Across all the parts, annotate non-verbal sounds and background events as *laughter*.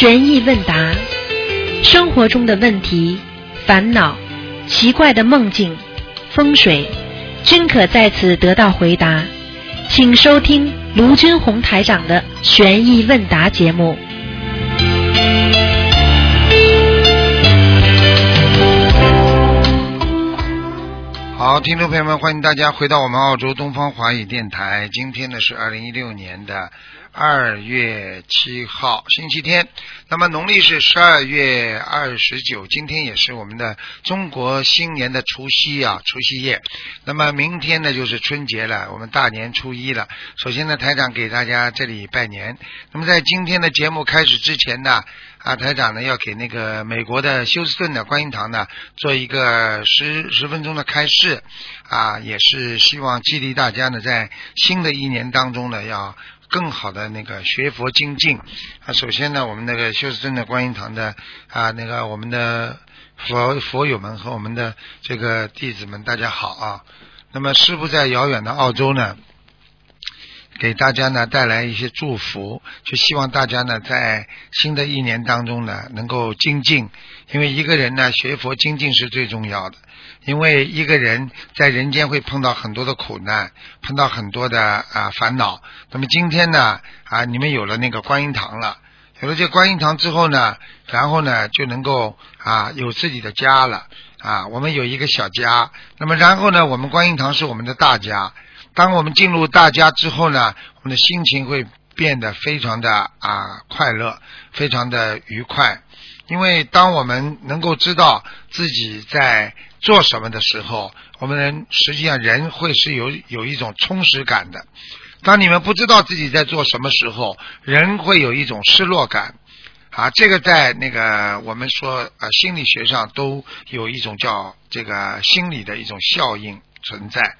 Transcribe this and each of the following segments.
悬疑问答，生活中的问题、烦恼、奇怪的梦境、风水，均可在此得到回答。请收听卢军红台长的悬疑问答节目。好，听众朋友们，欢迎大家回到我们澳洲东方华语电台。今天呢是二零一六年的二月七号，星期天。那么农历是十二月二十九，今天也是我们的中国新年的除夕啊，除夕夜。那么明天呢就是春节了，我们大年初一了。首先呢，台长给大家这里拜年。那么在今天的节目开始之前呢，啊，台长呢要给那个美国的休斯顿的观音堂呢做一个十十分钟的开示，啊，也是希望激励大家呢在新的一年当中呢要更好的那个学佛精进。啊，首先呢，我们那个休斯顿的观音堂的啊那个我们的佛佛友们和我们的这个弟子们，大家好啊。那么师傅在遥远的澳洲呢。给大家呢带来一些祝福，就希望大家呢在新的一年当中呢能够精进，因为一个人呢学佛精进是最重要的，因为一个人在人间会碰到很多的苦难，碰到很多的啊烦恼。那么今天呢啊你们有了那个观音堂了，有了这观音堂之后呢，然后呢就能够啊有自己的家了啊，我们有一个小家，那么然后呢我们观音堂是我们的大家。当我们进入大家之后呢，我们的心情会变得非常的啊快乐，非常的愉快。因为当我们能够知道自己在做什么的时候，我们人实际上人会是有有一种充实感的。当你们不知道自己在做什么时候，人会有一种失落感啊。这个在那个我们说啊心理学上都有一种叫这个心理的一种效应存在。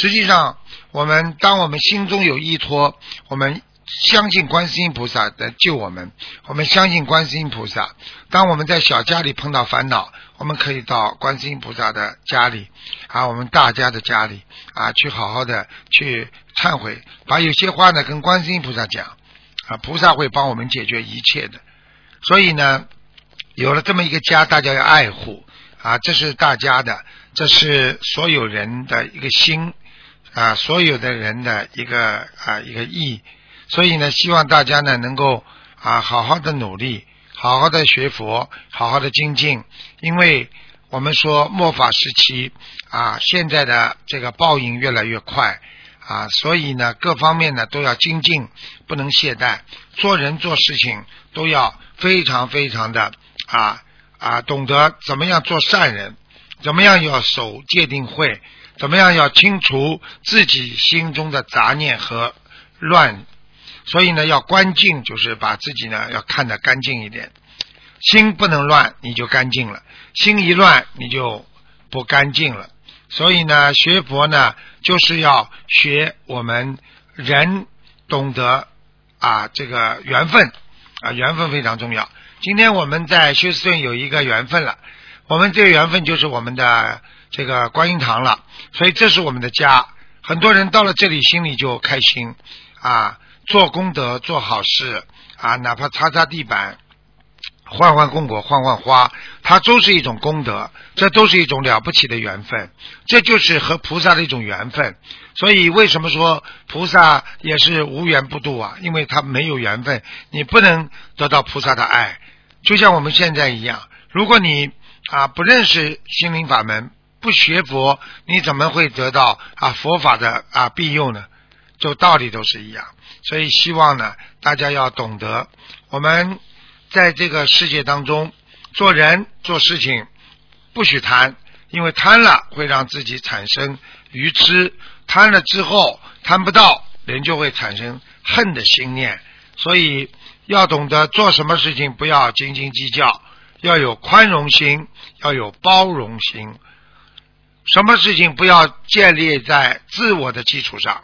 实际上，我们当我们心中有依托，我们相信观世音菩萨来救我们，我们相信观世音菩萨。当我们在小家里碰到烦恼，我们可以到观世音菩萨的家里啊，我们大家的家里啊，去好好的去忏悔，把有些话呢跟观世音菩萨讲啊，菩萨会帮我们解决一切的。所以呢，有了这么一个家，大家要爱护啊，这是大家的，这是所有人的一个心。啊，所有的人的一个啊一个意，所以呢，希望大家呢能够啊好好的努力，好好的学佛，好好的精进，因为我们说末法时期啊，现在的这个报应越来越快啊，所以呢，各方面呢都要精进，不能懈怠，做人做事情都要非常非常的啊啊，懂得怎么样做善人，怎么样要守戒定慧。怎么样要清除自己心中的杂念和乱？所以呢，要观净，就是把自己呢要看得干净一点。心不能乱，你就干净了；心一乱，你就不干净了。所以呢，学佛呢，就是要学我们人懂得啊这个缘分啊缘分非常重要。今天我们在休斯顿有一个缘分了，我们这个缘分就是我们的。这个观音堂了，所以这是我们的家。很多人到了这里，心里就开心啊，做功德、做好事啊，哪怕擦擦地板、换换供果、换换花，它都是一种功德，这都是一种了不起的缘分。这就是和菩萨的一种缘分。所以，为什么说菩萨也是无缘不度啊？因为他没有缘分，你不能得到菩萨的爱。就像我们现在一样，如果你啊不认识心灵法门。不学佛，你怎么会得到啊佛法的啊庇佑呢？就道理都是一样，所以希望呢，大家要懂得，我们在这个世界当中做人做事情不许贪，因为贪了会让自己产生愚痴，贪了之后贪不到，人就会产生恨的心念，所以要懂得做什么事情不要斤斤计较，要有宽容心，要有包容心。什么事情不要建立在自我的基础上？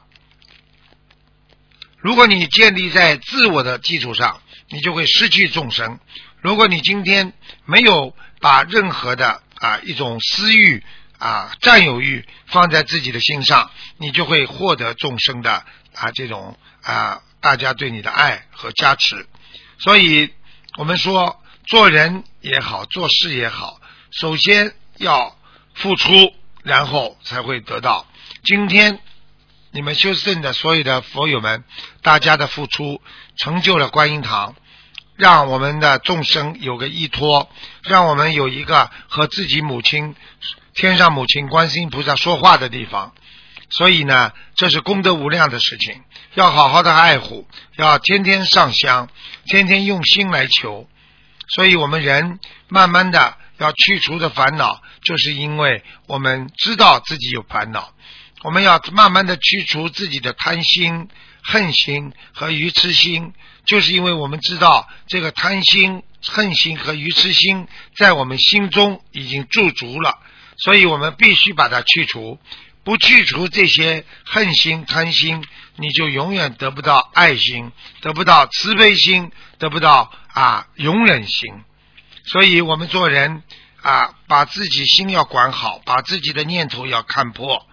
如果你建立在自我的基础上，你就会失去众生。如果你今天没有把任何的啊一种私欲啊占有欲放在自己的心上，你就会获得众生的啊这种啊大家对你的爱和加持。所以我们说做人也好，做事也好，首先要付出，然后才会得到。今天你们修圣的所有的佛友们，大家的付出成就了观音堂，让我们的众生有个依托，让我们有一个和自己母亲、天上母亲观世音菩萨说话的地方。所以呢，这是功德无量的事情，要好好的爱护，要天天上香，天天用心来求。所以我们人慢慢的要去除的烦恼，就是因为我们知道自己有烦恼。我们要慢慢的去除自己的贪心、恨心和愚痴心，就是因为我们知道这个贪心、恨心和愚痴心在我们心中已经驻足了，所以我们必须把它去除。不去除这些恨心、贪心，你就永远得不到爱心，得不到慈悲心，得不到啊容忍心。所以我们做人啊，把自己心要管好，把自己的念头要看破，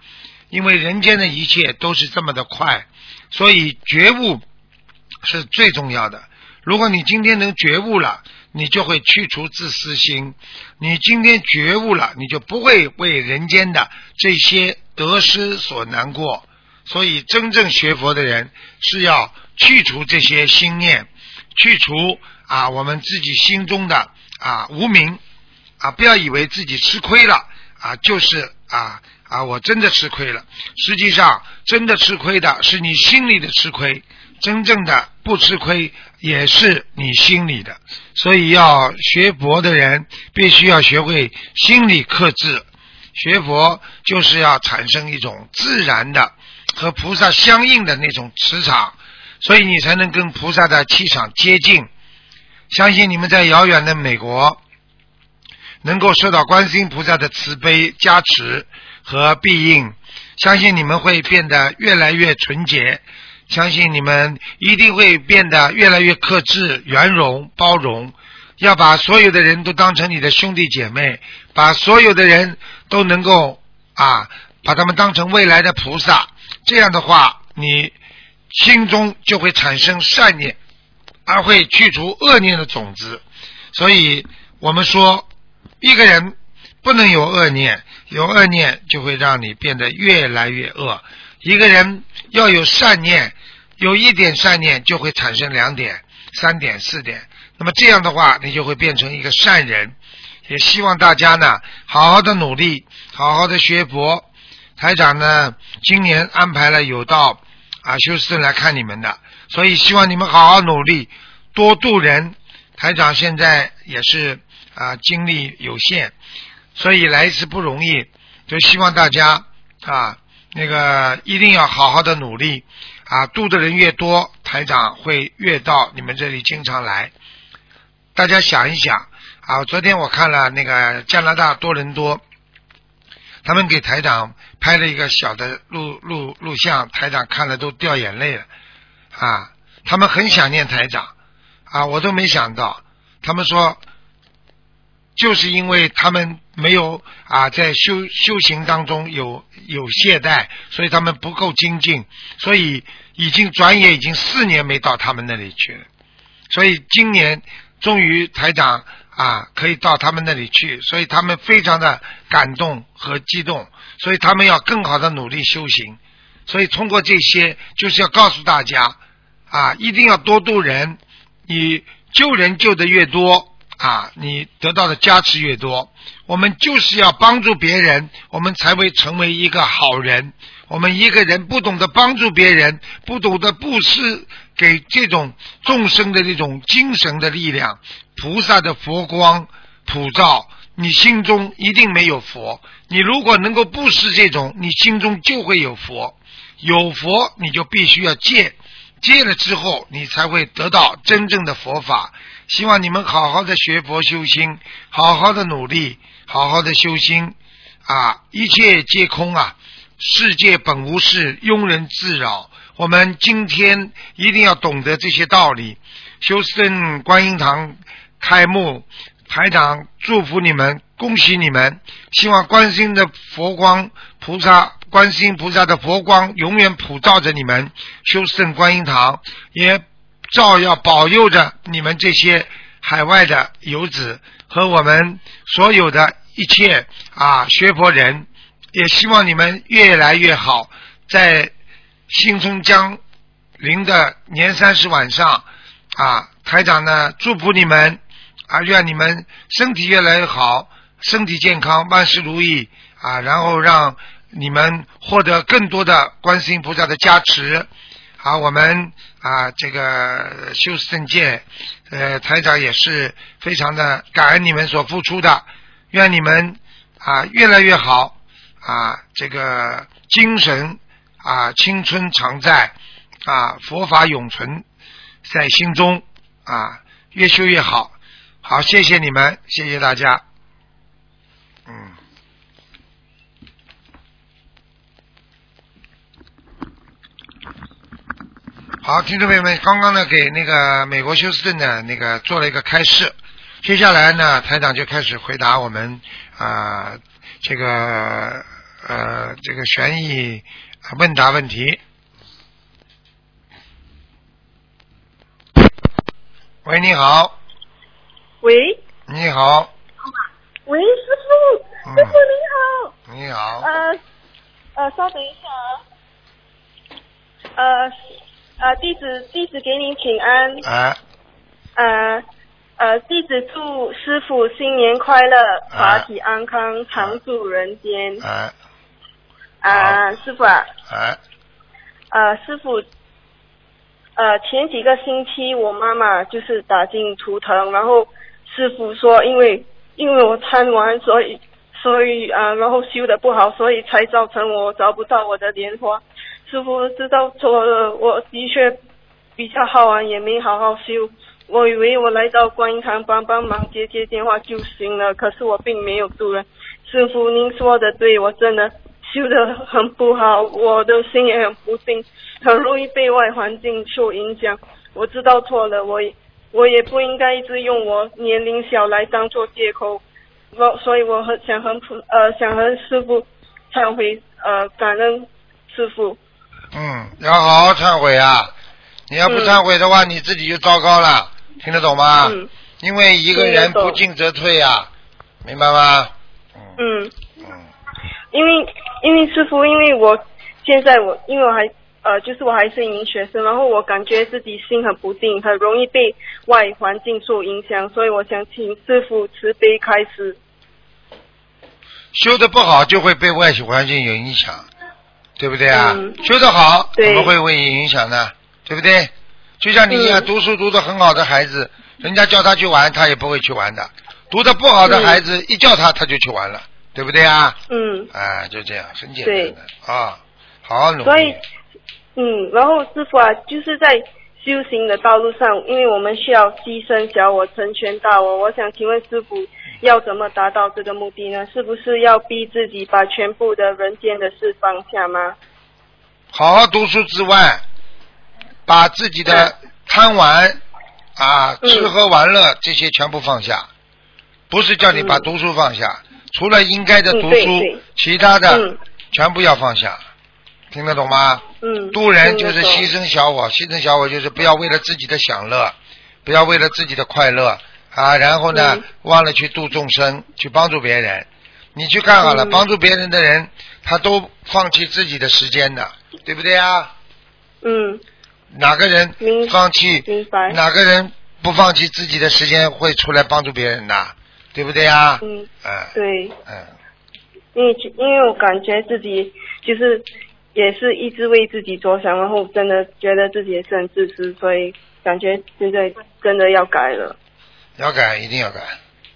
因为人间的一切都是这么的快，所以觉悟是最重要的。如果你今天能觉悟了，你就会去除自私心。你今天觉悟了，你就不会为人间的这些。得失所难过，所以真正学佛的人是要去除这些心念，去除啊我们自己心中的啊无名啊，不要以为自己吃亏了啊，就是啊啊我真的吃亏了。实际上，真的吃亏的是你心里的吃亏，真正的不吃亏也是你心里的。所以要学佛的人，必须要学会心理克制。学佛就是要产生一种自然的和菩萨相应的那种磁场，所以你才能跟菩萨的气场接近。相信你们在遥远的美国能够受到观世音菩萨的慈悲加持和必应，相信你们会变得越来越纯洁，相信你们一定会变得越来越克制、圆融、包容。要把所有的人都当成你的兄弟姐妹，把所有的人都能够啊，把他们当成未来的菩萨。这样的话，你心中就会产生善念，而会去除恶念的种子。所以我们说，一个人不能有恶念，有恶念就会让你变得越来越恶。一个人要有善念，有一点善念就会产生两点、三点、四点。那么这样的话，你就会变成一个善人。也希望大家呢，好好的努力，好好的学佛。台长呢，今年安排了有到啊休斯顿来看你们的，所以希望你们好好努力，多度人。台长现在也是啊精力有限，所以来一次不容易，就希望大家啊那个一定要好好的努力啊，度的人越多，台长会越到你们这里经常来。大家想一想啊！昨天我看了那个加拿大多伦多，他们给台长拍了一个小的录录录像，台长看了都掉眼泪了啊！他们很想念台长啊！我都没想到，他们说就是因为他们没有啊在修修行当中有有懈怠，所以他们不够精进，所以已经转眼已经四年没到他们那里去了，所以今年。终于台长啊，可以到他们那里去，所以他们非常的感动和激动，所以他们要更好的努力修行。所以通过这些，就是要告诉大家啊，一定要多度人，你救人救的越多啊，你得到的加持越多。我们就是要帮助别人，我们才会成为一个好人。我们一个人不懂得帮助别人，不懂得布施给这种众生的这种精神的力量，菩萨的佛光普照，你心中一定没有佛。你如果能够布施这种，你心中就会有佛。有佛，你就必须要戒，戒了之后，你才会得到真正的佛法。希望你们好好的学佛修心，好好的努力，好好的修心啊！一切皆空啊！世界本无事，庸人自扰。我们今天一定要懂得这些道理。修圣观音堂开幕，台长祝福你们，恭喜你们！希望观世音的佛光菩萨，观世音菩萨的佛光永远普照着你们。修圣观音堂也照耀保佑着你们这些海外的游子和我们所有的一切啊学佛人，也希望你们越来越好，在新春将临的年三十晚上啊，台长呢祝福你们啊，愿你们身体越来越好，身体健康，万事如意啊，然后让你们获得更多的观世音菩萨的加持。好，我们啊，这个修圣界，呃，台长也是非常的感恩你们所付出的，愿你们啊越来越好啊，这个精神啊青春常在啊，佛法永存在心中啊，越修越好。好，谢谢你们，谢谢大家。好，听众朋友们，刚刚呢给那个美国休斯顿的那个做了一个开示，接下来呢台长就开始回答我们啊、这个呃这个悬疑问答问题。喂，你好，喂。你好，喂，师傅，嗯。师傅你好，你好，呃呃，稍等一下啊，呃呃，弟子弟子给您请安，啊，呃呃，弟子祝师傅新年快乐，啊法体安康，常驻人间。啊，啊、师傅啊，啊，呃，师傅，呃，前几个星期我妈妈就是打进图腾，然后师傅说，因为因为我贪玩，所以所以啊、呃然后修的不好，所以才造成我找不到我的莲花。师傅知道错了，我的确比较好玩，也没好好修。我以为我来到观音堂帮帮忙接接电话就行了，可是我并没有度人。师傅，您说的对，我真的修的很不好，我的心也很不定，很容易被外环境受影响。我知道错了，我也我也不应该一直用我年龄小来当做借口。我所以我很想和普呃想和师傅忏悔呃感恩师傅。嗯，要好好忏悔啊！你要不嗯忏悔的话，你自己就糟糕了，听得懂吗？嗯因为一个人不进则退啊，明白吗？嗯嗯。嗯因为因为师傅，因为我现在我因为我还呃，就是我还是一名学生，然后我感觉自己心很不定，很容易被外环境所影响，所以我想请师傅慈悲开始。修的不好就会被外环境有影响，对不对啊？嗯修得好怎么会为你影响呢？对不对？就像你一样，嗯读书读得很好的孩子，人家叫他去玩，他也不会去玩的；读得不好的嗯孩子，一叫他他就去玩了，对不对啊？嗯，啊，就这样，很简单的啊，好好努力所以。嗯，然后师傅啊，就是在修行的道路上，因为我们需要牺牲小我，成全大我。我想请问师傅，要怎么达到这个目的呢？是不是要逼自己把全部的人间的事放下吗？好好读书之外，把自己的贪玩啊、嗯吃喝玩乐这些全部放下，不是叫你把嗯读书放下，除了应该的嗯读书，其他的嗯全部要放下，听得懂吗？嗯，渡人就是牺牲小我，牺牲小我就是不要为了自己的享乐，不要为了自己的快乐啊，然后呢、嗯忘了去度众生，去帮助别人。你去看好了，嗯帮助别人的人，他都放弃自己的时间的，对不对啊？嗯，哪个人放弃？明白。哪个人不放弃自己的时间会出来帮助别人的？对不对啊？嗯，嗯对，嗯，因为因为我感觉自己就是也是一直为自己着想，然后真的觉得自己也是很自私，所以感觉现在真的要改了。要改一定要改，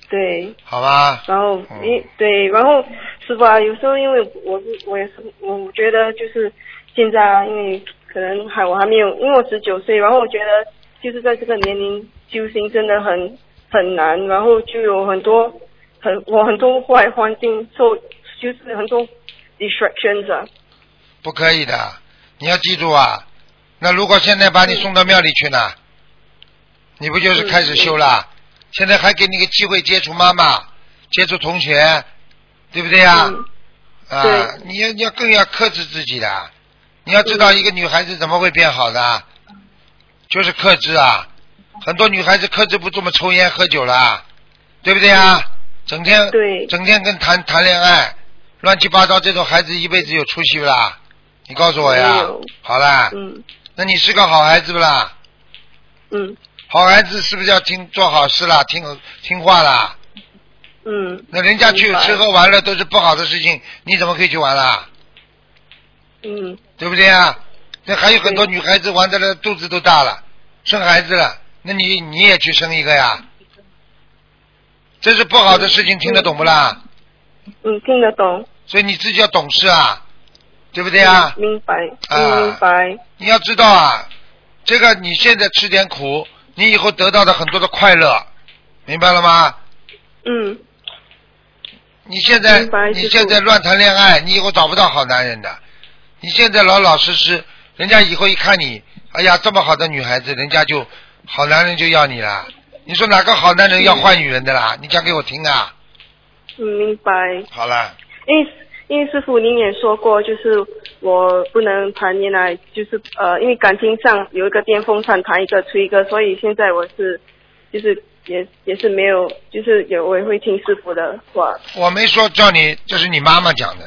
对，好吧？然后嗯因、对，然后师傅啊，有时候因为我是我也是我觉得就是现在啊，因为可能还我还没有，因为我十九岁，然后我觉得就是在这个年龄修行真的很很难，然后就有很多很我很多坏环境受，就是很多 distractions 啊，不可以的，你要记住啊。那如果现在把你送到庙里去呢，你不就是开始修了？现在还给你个机会接触妈妈，接触同学，对不对呀？嗯啊，你要你要更要克制自己的。你要知道，一个女孩子怎么会变好的？就是克制啊！很多女孩子克制不住嘛，抽烟喝酒啦，对不对啊？整天整天跟谈谈恋爱，乱七八糟，这种孩子一辈子有出息不啦？你告诉我呀。好啦，嗯那你是个好孩子不啦？嗯好孩子是不是要听做好事啦，听听话啦？嗯那人家去吃喝玩乐都是不好的事情，你怎么可以去玩啦？嗯对不对啊？那还有很多女孩子玩的了，肚子都大了，生孩子了，那你你也去生一个呀？这是不好的事情，听得懂不啦？嗯，听得懂。所以你自己要懂事啊，对不对啊？明白，明白。你要知道啊，这个你现在吃点苦，你以后得到的很多的快乐，明白了吗？嗯你现在你现在乱谈恋爱，你以后找不到好男人的。你现在老老实实，人家以后一看你，哎呀，这么好的女孩子，人家就好男人就要你了。你说哪个好男人要坏女人的啦？你讲给我听啊！嗯，明白。好了，因为师傅您也说过，就是我不能谈恋爱，就是呃，因为感情上有一个巅峰上谈一个吹一个，所以现在我是就是也也是没有，就是也我也会听师傅的话。我没说叫你，这是你妈妈讲的，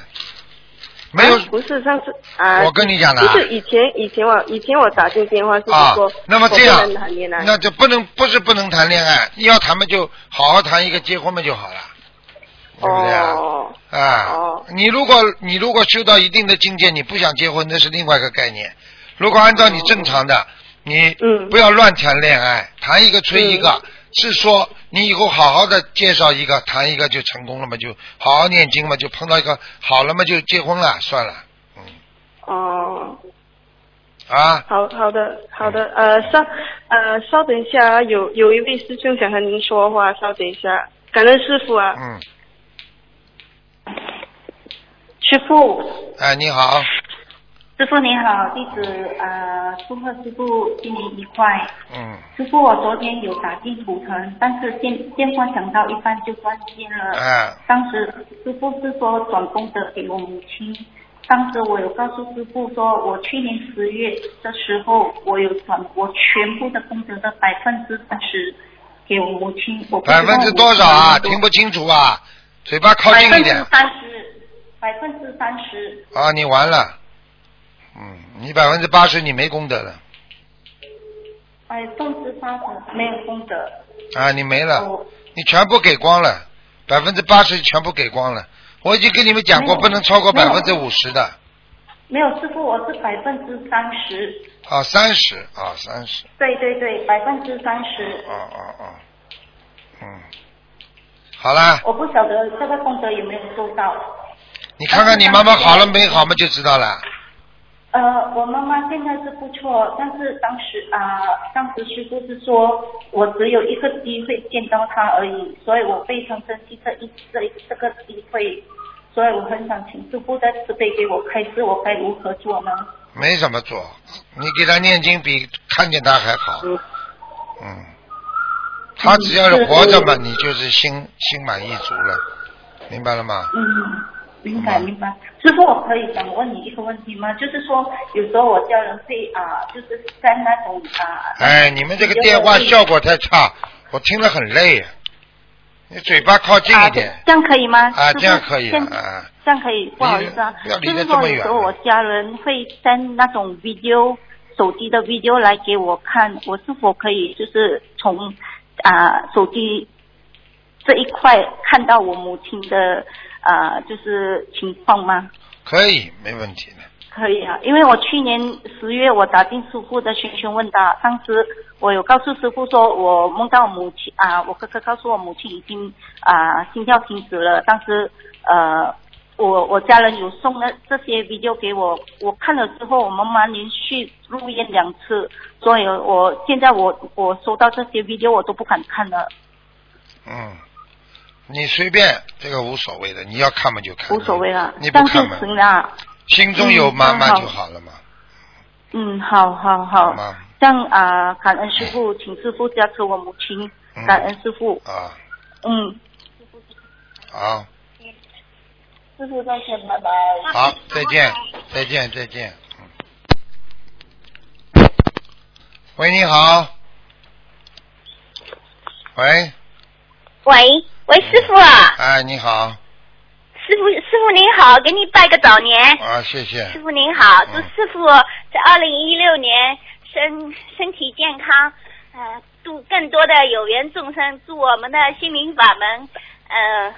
没有啊不是上次啊，我跟你讲的啊就是以前以前我以前我打进电话是啊说，。那么这样那就不能不是不能谈恋爱，要谈嘛就好好谈一个结婚嘛就好了，对不对啊？哦。啊，哦。你如果你如果修到一定的境界，你不想结婚，那是另外一个概念。如果按照你正常的，你嗯不要乱谈恋爱，谈一个吹一个，是说你以后好好的介绍一个，谈一个就成功了嘛，就好好念经嘛，就碰到一个好了嘛，就结婚了，算了，嗯，哦。啊，好好的好的，呃稍呃稍等一下，有有一位师兄想和您说话，稍等一下，感恩师傅啊，嗯，师傅，哎，你好，师傅你好，弟子呃祝贺师傅新年愉快。嗯，师傅，我昨天有打进图腾，但是电电话响到一半就关线了。哎，当时师傅是说转功德给我母亲，当时我有告诉师傅说，我去年十月的时候，我有转我全部的功德的百分之三十给我母亲。百分之多少啊？听不清楚啊，嘴巴靠百分之近一点。三十，百分之三十。啊，你完了，嗯，你百分之八十你没功德了，百分之八十没有功德。啊，你没了，我你全部给光了，百分之八十全部给光了。我已经跟你们讲过，不能超过百分之五十的，没有师傅，我是百分之三十。啊，三十啊，三十，对对对，百分之三十。啊啊啊，嗯，好啦，我不晓得这个功德有没有做到。你看看你妈妈好了没好嘛，就知道了。呃，我妈妈现在是不错，但是当时啊、当时师傅是说我只有一个机会见到她而已，所以我非常珍惜这一这一这个机会，所以我很想请师傅在慈悲给我开示，我该如何做呢？没怎么做，你给他念经比看见他还好。嗯，他只要是活着嘛，你就是心心满意足了，明白了吗？嗯，明白嗯明白。师傅，我可以想问你一个问题吗？就是说，有时候我家人会啊、就是在那种啊。哎，你们这个电话效果太差，我听了很累。你嘴巴靠近一点啊。这样可以吗？啊，这样可以现啊。这样可以，不好意思啊，就是说得这么远有时候我家人会 send 那种 video 手机的 video 来给我看，我是否可以就是从啊、手机这一块看到我母亲的啊、就是情况吗？可以，没问题的。可以啊，因为我去年十月我打进师傅的询询问答，当时我有告诉师傅说，我梦到我母亲啊，我哥哥告诉我母亲已经啊心跳停止了，当时呃我我家人有送了这些 video 给我，我看了之后，我妈妈连续入院两次，所以我现在我我收到这些 video 我都不敢看了，嗯，你随便，这个无所谓的，你要看嘛就看。无所谓了你，不看嘛。心中有妈妈就好了嘛。嗯，好好好，吗？这样啊、感恩师傅，请师傅加持我母亲，嗯感恩师傅，啊，嗯，好，师傅再见，拜拜。好，再见，再见，再见。嗯喂，你好。喂，喂喂，师傅啊，哎，你好，师傅师傅您好，给你拜个早年。啊，谢谢师，傅您好，祝嗯师傅在二零一六年身身体健康，呃，度更多的有缘众生，祝我们的心灵法门，呃，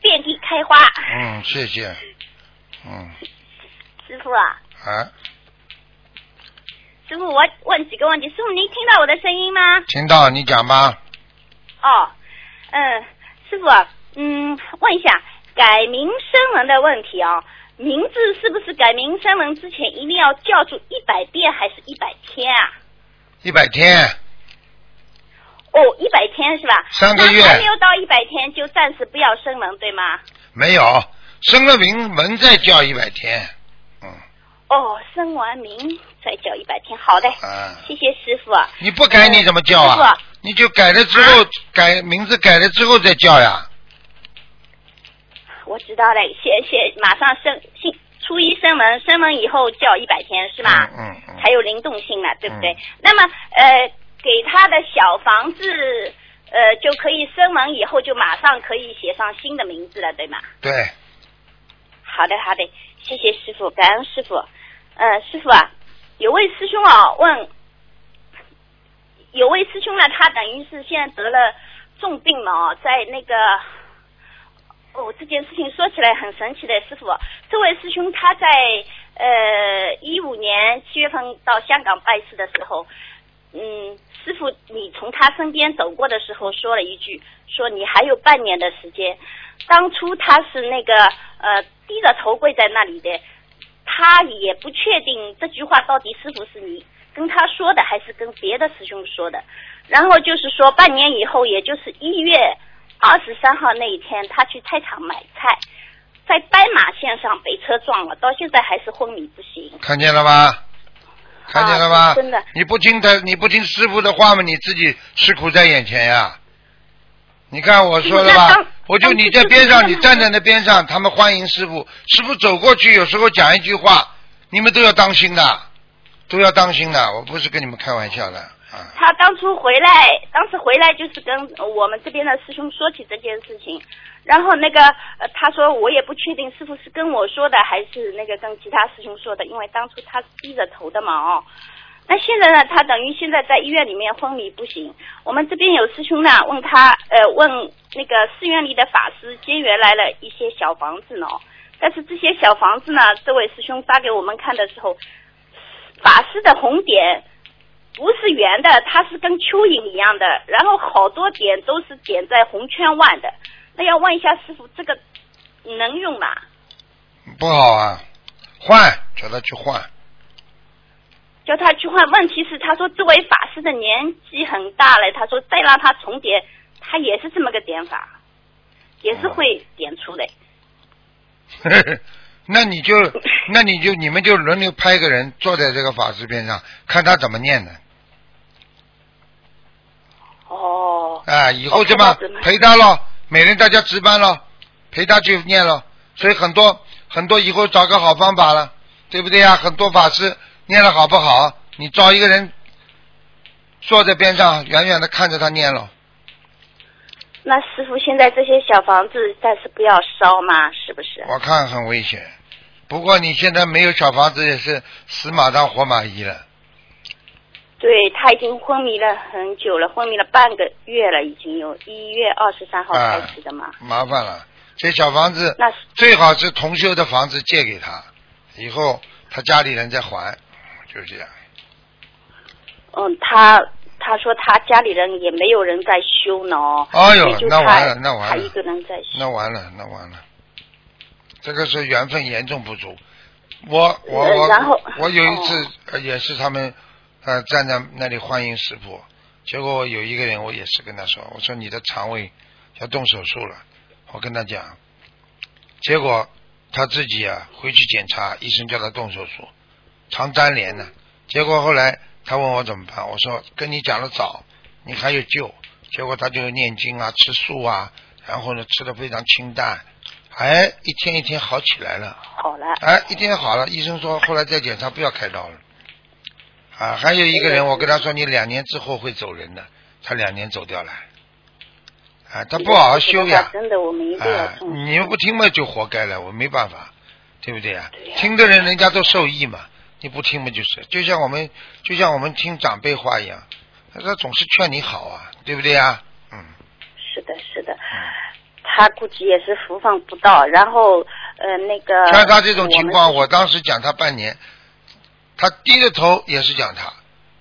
遍地开花。嗯，谢谢，嗯，师傅啊，啊，师傅，我问几个问题。师傅，您听到我的声音吗？听到你讲吧，哦，嗯，师傅啊，嗯，问一下改名声纹的问题啊，名字是不是改名声纹之前一定要叫住一百遍还是一百天啊？一百天，哦，一百天是吧？三个月还没有到一百天就暂时不要声纹，对吗？没有，生了名门再叫一百天，嗯，哦，声完名再叫一百天，好的，嗯，谢谢师傅啊。你不改你怎么叫师啊傅？你就改了之后，改名字改了之后再叫呀，我知道了，谢谢，马上升新初一升门，升门以后叫一百天是吧？嗯嗯嗯才有灵动性了，对不对？嗯那么呃，给他的小房子呃就可以升门以后就马上可以写上新的名字了，对吗？对，好的，好的，谢谢师傅，感恩师傅。呃，师傅啊，有位师兄啊问，有位师兄呢，他等于是现在得了重病嘛，哦，在那个，哦，这件事情说起来很神奇的，师傅，这位师兄他在呃一五年七月份到香港拜师的时候，嗯，师傅你从他身边走过的时候说了一句，说你还有半年的时间。当初他是那个呃低着头跪在那里的，他也不确定这句话到底是不是你跟他说的，还是跟别的师兄说的。然后就是说半年以后，也就是一月二十三号那一天，他去菜场买菜，在斑马线上被车撞了，到现在还是昏迷不醒。看见了吗？看见了吧？啊真的你不听他，你不听师傅的话嘛，你自己吃苦在眼前呀。你看我说的吧，我就你在边上，你站在那边上，他们欢迎师傅，师傅走过去，有时候讲一句话，你们都要当心的，都要当心的，我不是跟你们开玩笑的啊。他当初回来，当时回来就是跟我们这边的师兄说起这件事情，然后那个呃，他说我也不确定师傅是跟我说的还是那个跟其他师兄说的，因为当初他是低着头的嘛哦。那现在呢，他等于现在在医院里面昏迷不醒。我们这边有师兄呢，问他呃问那个寺院里的法师接原来了一些小房子呢，但是这些小房子呢，这位师兄发给我们看的时候，法师的红点不是圆的，它是跟蚯蚓一样的，然后好多点都是点在红圈外的。那要问一下师傅，这个能用吗？不好啊，换，叫他去换。叫他去换。问题是，他说这位法师的年纪很大了，他说再让他重叠，他也是这么个点法，也是会点出来。*laughs* 那你就，*laughs* 那你就，你们就轮流派个人坐在这个法师边上，看他怎么念的。哦，哎，以后这么陪他咯，每人大家值班咯，陪他去念咯。所以很多很多以后找个好方法了，对不对呀？很多法师念的好不好？你找一个人坐在边上，远远的看着他念咯。那师傅现在这些小房子暂时不要烧吗？是不是？我看很危险。不过你现在没有小房子，也是死马当活马医了。对他已经昏迷了很久了，昏迷了半个月了，已经有一月二十三号开始的嘛。麻烦了，这小房子那最好是同修的房子借给他，以后他家里人再还，就是这样。嗯，他他说他家里人也没有人在修呢哦。哎呦那完了那完了他一个人在修。那完了，那完了，这个是缘分严重不足。我我我呃然后我有一次、呃也是他们呃站在那里欢迎食谱，结果有一个人我也是跟他说，我说你的肠胃要动手术了，我跟他讲，结果他自己啊回去检查，医生叫他动手术，肠粘连呢。结果后来他问我怎么办，我说跟你讲的早，你还有救。结果他就念经啊，吃素啊，然后呢吃的非常清淡，哎，一天一天好起来了，好了。哎，一天好了。医生说后来再检查不要开刀了。啊，还有一个人，我跟他说你两年之后会走人的，他两年走掉了。啊，他不好好修呀，真的，我们一定要啊。你又不听嘛，就活该了，我没办法，对不对啊？听的人人家都受益嘛，你不听嘛就是，就像我们就像我们听长辈话一样，他总是劝你好啊，对不对啊？嗯，是的，是的，他估计也是福放不到，然后呃那个像他这种情况，我当时讲他半年，他低着头也是讲他，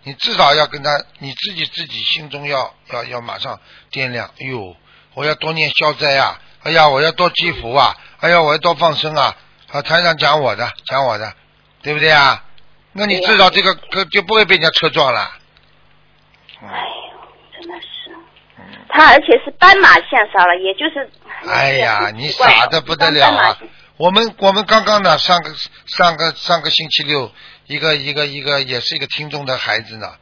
你至少要跟他，你自己自己心中要要要马上掂量，哎呦，我要多念消灾啊，哎呀，我要多积福啊，哎呀，我要多放生啊，啊，台上讲我的，讲我的，对不对啊？那你至少这个可就不会被人家车撞了。哎呦，真的是，他而且是斑马线上了，也就是哎呀，你傻的不得了啊！我们我们刚刚呢，上个上个上个星期六，一个一个一个也是一个听众的孩子呢，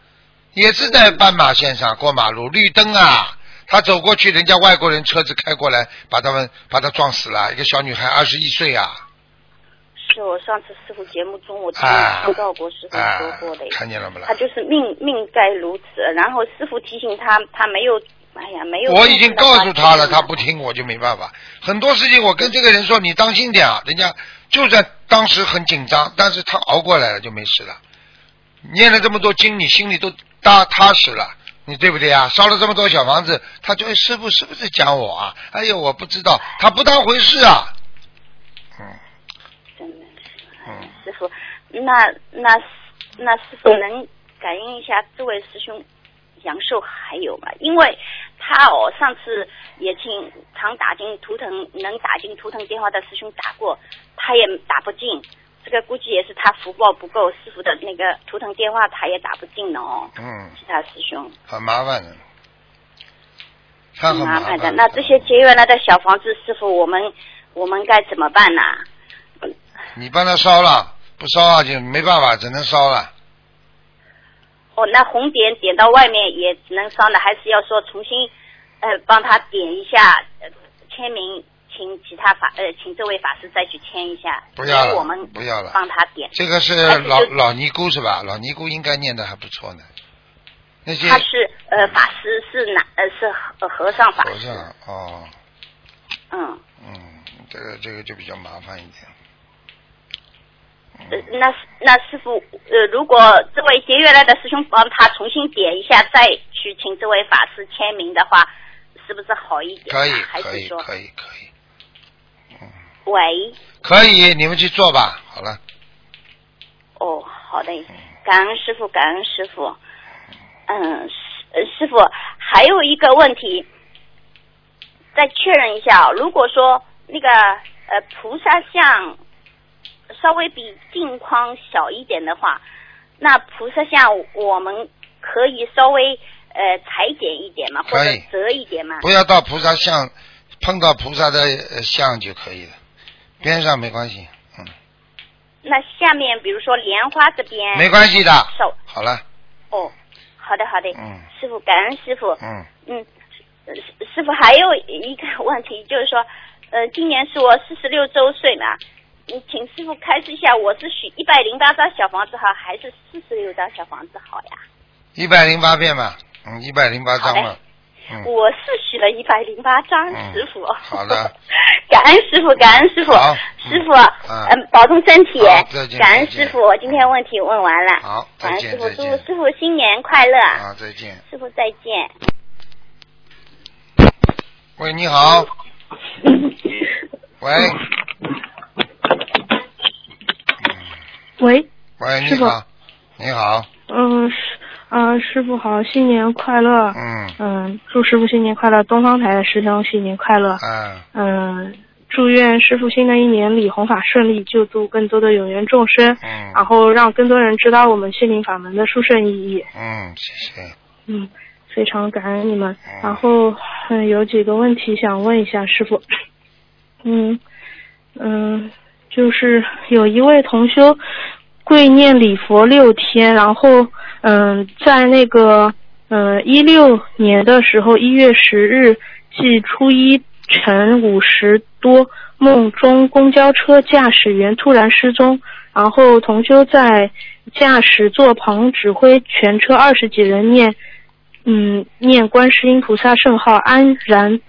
也是在斑马线上过马路，绿灯啊，他走过去，人家外国人车子开过来，把他们把他撞死了，一个小女孩二十一岁啊，是我上次师傅节目中我听到过师傅啊说过的，，看见了不啦他？就是命命该如此。然后师傅提醒他，他没有，哎呀，没有。我已经告诉他了，他不。听，我就没办法。很多事情我跟这个人说，你当心点啊，人家就在当时很紧张，但是他熬过来了就没事了。念了这么多经，你心里都踏踏实了，你对不对啊？烧了这么多小房子，他就哎师傅是不是讲我啊？哎呦，我不知道，他不当回事啊。嗯真的是，嗯，师傅，那那那师傅能感应一下这位师兄阳寿还有嘛？因为他哦，上次也请常打进图腾能打进图腾电话的师兄打过，他也打不进。这个估计也是他福报不够，师傅的那个图腾电话他也打不进了哦。嗯，其他师兄很麻烦的，他很麻烦的。那这些结缘来的小房子，师傅我们我们该怎么办呢？你帮他烧了，不烧啊就没办法，只能烧了。哦，那红点点到外面也只能烧了，还是要说重新呃帮他点一下，呃签名，请其他法呃请这位法师再去签一下，不要了我们不要了帮他点。这个是老老尼姑是吧？老尼姑应该念的还不错呢。那些他是呃法师是哪呃是和和尚法师，和尚哦，嗯，嗯，这个这个就比较麻烦一点。呃那那师傅呃如果这位结缘来的师兄帮他重新点一下，再去请这位法师签名的话，是不是好一点啊？可以可以还是说可以可以喂？可以，你们去做吧。好了，哦，好的，感恩师傅，感恩师傅。嗯，师呃师傅还有一个问题，再确认一下哦，如果说那个呃菩萨像稍微比镜框小一点的话，那菩萨像我们可以稍微呃裁剪一点嘛？或者折一点嘛？不要到菩萨像碰到菩萨的呃像就可以了，边上没关系，嗯，那下面比如说莲花这边没关系的。手好了，哦，好的好的，嗯师傅感恩师傅。嗯，嗯，呃师师傅还有一个问题，就是说，呃，今年是我四十六周岁嘛，嗯，请师傅开示一下，我是许一百零八张小房子好，还是四十六张小房子好呀？一百零八遍嘛，嗯，一百零八张嘛，嗯，我是许了一百零八张，嗯师傅。好的。*laughs* 感恩师傅，感恩师傅，师傅，嗯嗯，保重身体再见。感恩师傅，我今天问题问完了。好再见感恩师傅，祝师傅新年快乐。啊，再见。师傅再见。喂，你好。*laughs* 喂，喂，喂，你师傅好，你好，嗯，师，啊，师傅好，新年快乐。嗯，嗯，祝师傅新年快乐，东方台的师兄新年快乐。嗯，嗯，祝愿师傅新的一年里弘法顺利，救度更多的有缘众生，嗯，然后让更多人知道我们心灵法门的殊胜意义。嗯，谢谢，嗯，非常感恩你们嗯。然后嗯，有几个问题想问一下师傅。嗯嗯，就是有一位同修跪念礼佛六天，然后嗯，在那个嗯一六年的时候，一月十日，即初一晨五时多，梦中公交车驾驶员突然失踪，然后同修在驾驶座旁指挥全车二十几人念，嗯，念观世音菩萨圣号，安然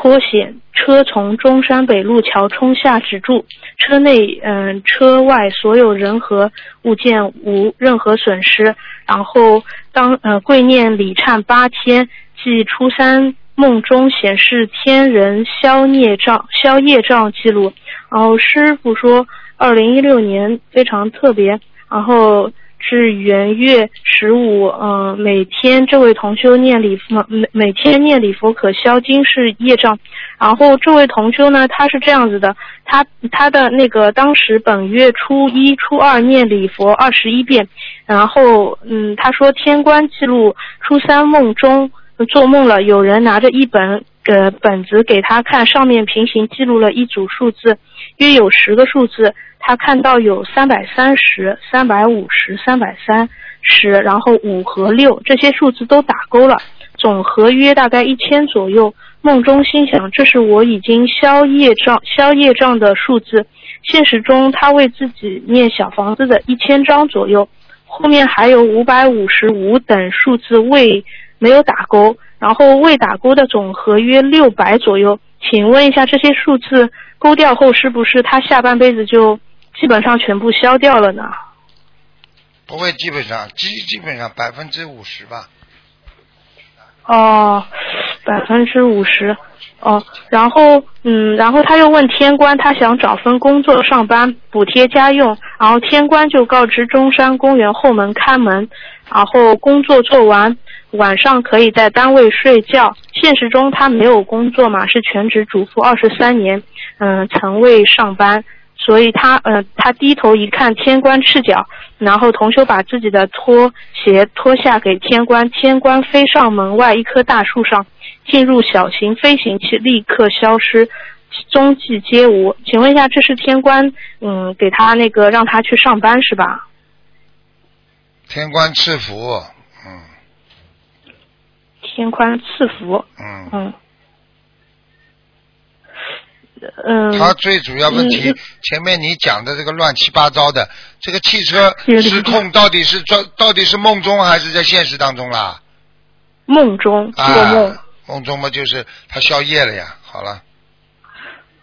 脱险，车从中山北路桥冲下止住，车内嗯、车外所有人和物件无任何损失。然后当呃跪念礼忏八天，即初三梦中显示天人消孽障消业障记录。然后师傅说，二零一六年非常特别，然后至元月十五，嗯、每天这位同修念礼佛，每每天念礼佛可消今世业障。然后这位同修呢，他是这样子的，他他的那个当时本月初一、初二念礼佛二十一遍，然后嗯，他说天官记录初三梦中做梦了，有人拿着一本呃本子给他看，上面平行记录了一组数字，约有十个数字，他看到有三百三十、三百五十、三百三十，然后五和六这些数字都打勾了，总和约大概一千左右。梦中心想，这是我已经消业障、消业障的数字。现实中，他为自己念小房子的一千张左右，后面还有五百五十五等数字未没有打勾，然后未打勾的总和约六百左右。请问一下，这些数字勾掉后，是不是他下半辈子就基本上全部消掉了呢？不会，基本上基基本上百分之五十吧。哦，百分之五十。哦，然后嗯，然后他又问天官，他想找份工作上班补贴家用，然后天官就告知中山公园后门看门，然后工作做完晚上可以在单位睡觉。现实中他没有工作嘛，是全职主妇二十三年，嗯、曾未上班。所以他呃，他低头一看，天官赤脚，然后同修把自己的拖鞋脱下给天官，天官飞上门外一棵大树上，进入小型飞行器，立刻消失，踪迹皆无。请问一下，这是天官嗯给他那个让他去上班是吧？天官赐福，嗯天宽赐福，嗯，嗯。嗯，他最主要问题嗯，前面你讲的这个乱七八糟的，这个汽车失控到底是到到底是梦中还是在现实当中啦？梦中做梦。啊，梦中嘛就是他宵夜了呀。好了，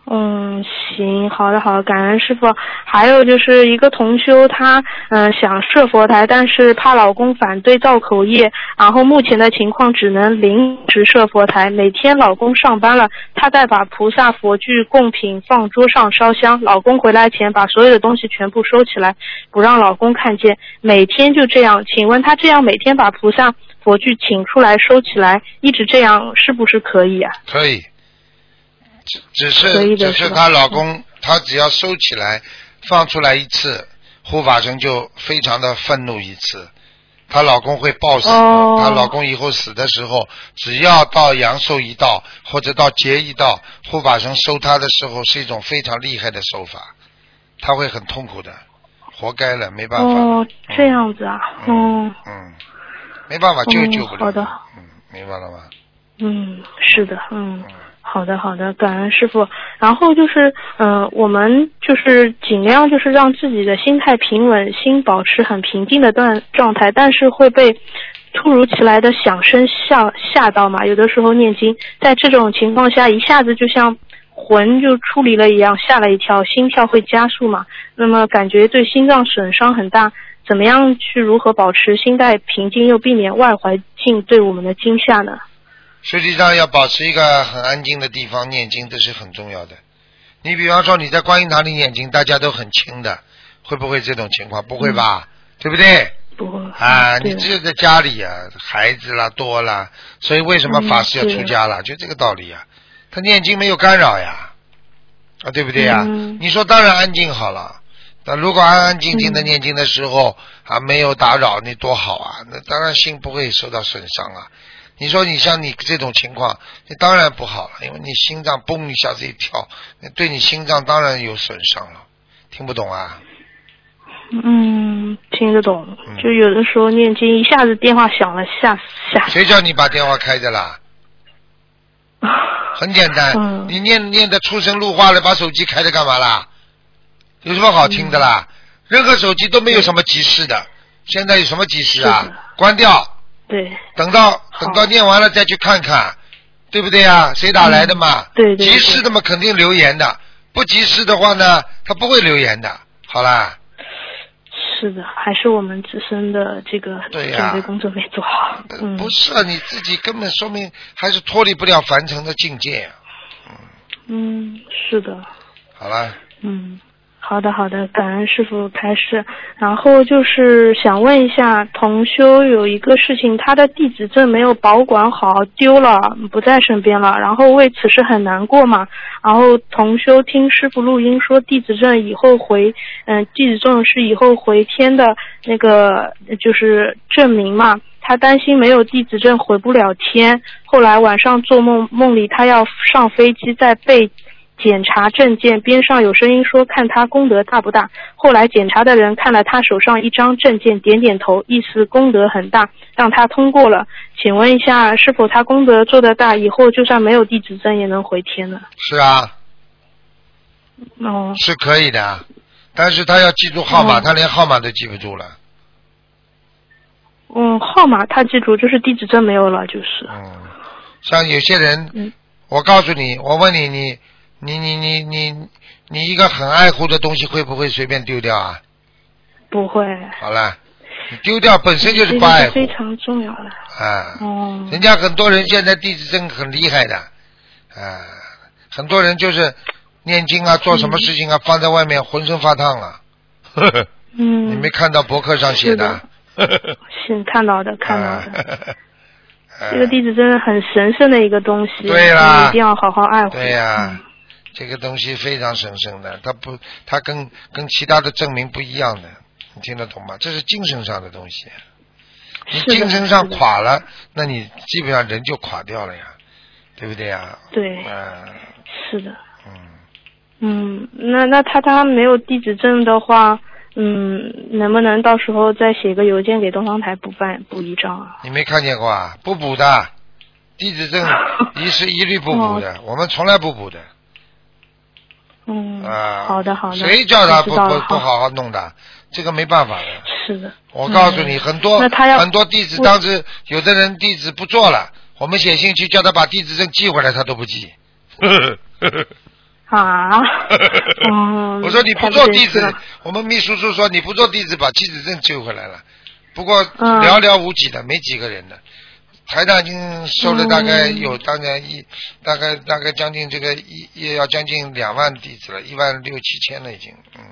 嗯，行，好的，好的，感恩师傅。还有就是一个同修，她嗯、想设佛台，但是怕老公反对造口业，然后目前的情况只能临时设佛台。每天老公上班了，她再把菩萨佛具贡品放桌上烧香，老公回来前把所有的东西全部收起来，不让老公看见。每天就这样，请问她这样每天把菩萨佛具请出来收起来，一直这样是不是可以啊？可以，只只是是只是她老公，她只要收起来放出来一次，护法神就非常的愤怒一次。她老公会暴死的，哦她老公以后死的时候，只要到阳寿一到或者到劫一到，护法神收他的时候是一种非常厉害的手法，他会很痛苦的，活该了，没办法。哦，这样子啊，嗯嗯。嗯，没办法，救嗯救不了。好的嗯，明白了吗？嗯，是的，嗯嗯，好的，好的，感恩师傅。然后就是，嗯、我们就是尽量就是让自己的心态平稳，心保持很平静的段状态，但是会被突如其来的响声吓吓到嘛。有的时候念经，在这种情况下，一下子就像魂就出离了一样，吓了一跳，心跳会加速嘛。那么感觉对心脏损伤很大。怎么样去如何保持心态平静，又避免外环境对我们的惊吓呢？实际上要保持一个很安静的地方念经，这是很重要的。你比方说你在观音堂里念经，大家都很轻的，会不会这种情况？不会吧？对不对？不会啊，你只有在家里啊，孩子啦多啦，所以为什么法师要嗯出家了？就这个道理啊。他念经没有干扰呀，啊，对不对呀？嗯你说当然安静好了。那如果安安静静的嗯念经的时候、啊，没有打扰，那多好啊！那当然心不会受到损伤啊。你说你像你这种情况，你当然不好了，因为你心脏嘣一下子一跳，那对你心脏当然有损伤了。听不懂啊？嗯，听得懂嗯。就有的时候念经，一下子电话响了，吓死吓。谁叫你把电话开着啦？*laughs* 很简单，嗯你念念的出神入化了，把手机开着干嘛啦？有什么好听的啦？任何手机都没有什么急事的，现在有什么急事啊？关掉，对，等到等到念完了再去看看，对不对啊？谁打来的嘛？对对对。及时的嘛，肯定留言的；不及时的话呢，他不会留言的。好啦，是的，还是我们自身的这个对呀。准备工作没做好。嗯，不是啊，你自己根本说明还是脱离不了凡尘的境界啊。嗯，是的，好了，嗯，好的好的，感恩师傅开示。然后就是想问一下，同修有一个事情，他的弟子证没有保管好，丢了，不在身边了，然后为此事很难过嘛。然后同修听师傅录音说，弟子证以后回，嗯，弟子证是以后回天的那个就是证明嘛。他担心没有弟子证回不了天，后来晚上做梦，梦里他要上飞机，在被检查证件，边上有声音说看他功德大不大。后来检查的人看了他手上一张证件，点点头，意思功德很大，让他通过了。请问一下，是否他功德做得大，以后就算没有弟子证也能回天呢？是啊，哦，是可以的，但是他要记住号码，哦他连号码都记不住了。嗯，号码他记住，就是地址证没有了，就是。嗯，像有些人，嗯我告诉你，我问你，你你你你你你一个很爱护的东西会不会随便丢掉啊？不会，好了，你丢掉本身就是不爱非常重要的。啊。哦，人家很多人现在弟子证很厉害的，啊，很多人就是念经啊，做什么事情啊，放在外面浑身发烫啊。呵呵嗯，*laughs* 你没看到博客上写的？*laughs* 是看到的，看到的。的。这个弟子真的很神圣的一个东西，对啦一定要好好爱护。对呀、嗯这个东西非常神圣的，它不，它跟跟其他的证明不一样的，你听得懂吗？这是精神上的东西，你精神上垮了，那你基本上人就垮掉了呀，对不对呀？对，嗯是的，嗯，嗯，那那他他没有地址证的话，嗯，能不能到时候再写个邮件给东方台补办补一张啊？你没看见过啊？不补的，地址证 *laughs* 一是一律不补的，我们从来不补的嗯，啊。好的好的，谁叫他不不不好好弄的？这个没办法的。是的，我告诉你，嗯很多很多弟子当时有的人弟子不做了，我们写信去叫他把地址证寄回来，他都不寄。*laughs* 啊，*laughs* 嗯，我说你不做地址真实了，我们秘书处说你不做地址，把地址证寄回来了。不过嗯寥寥无几的，没几个人的。台长已经收了大概嗯。有大概一大概大概将近这个一也要将近两万弟子了，一万六七千了已经，嗯。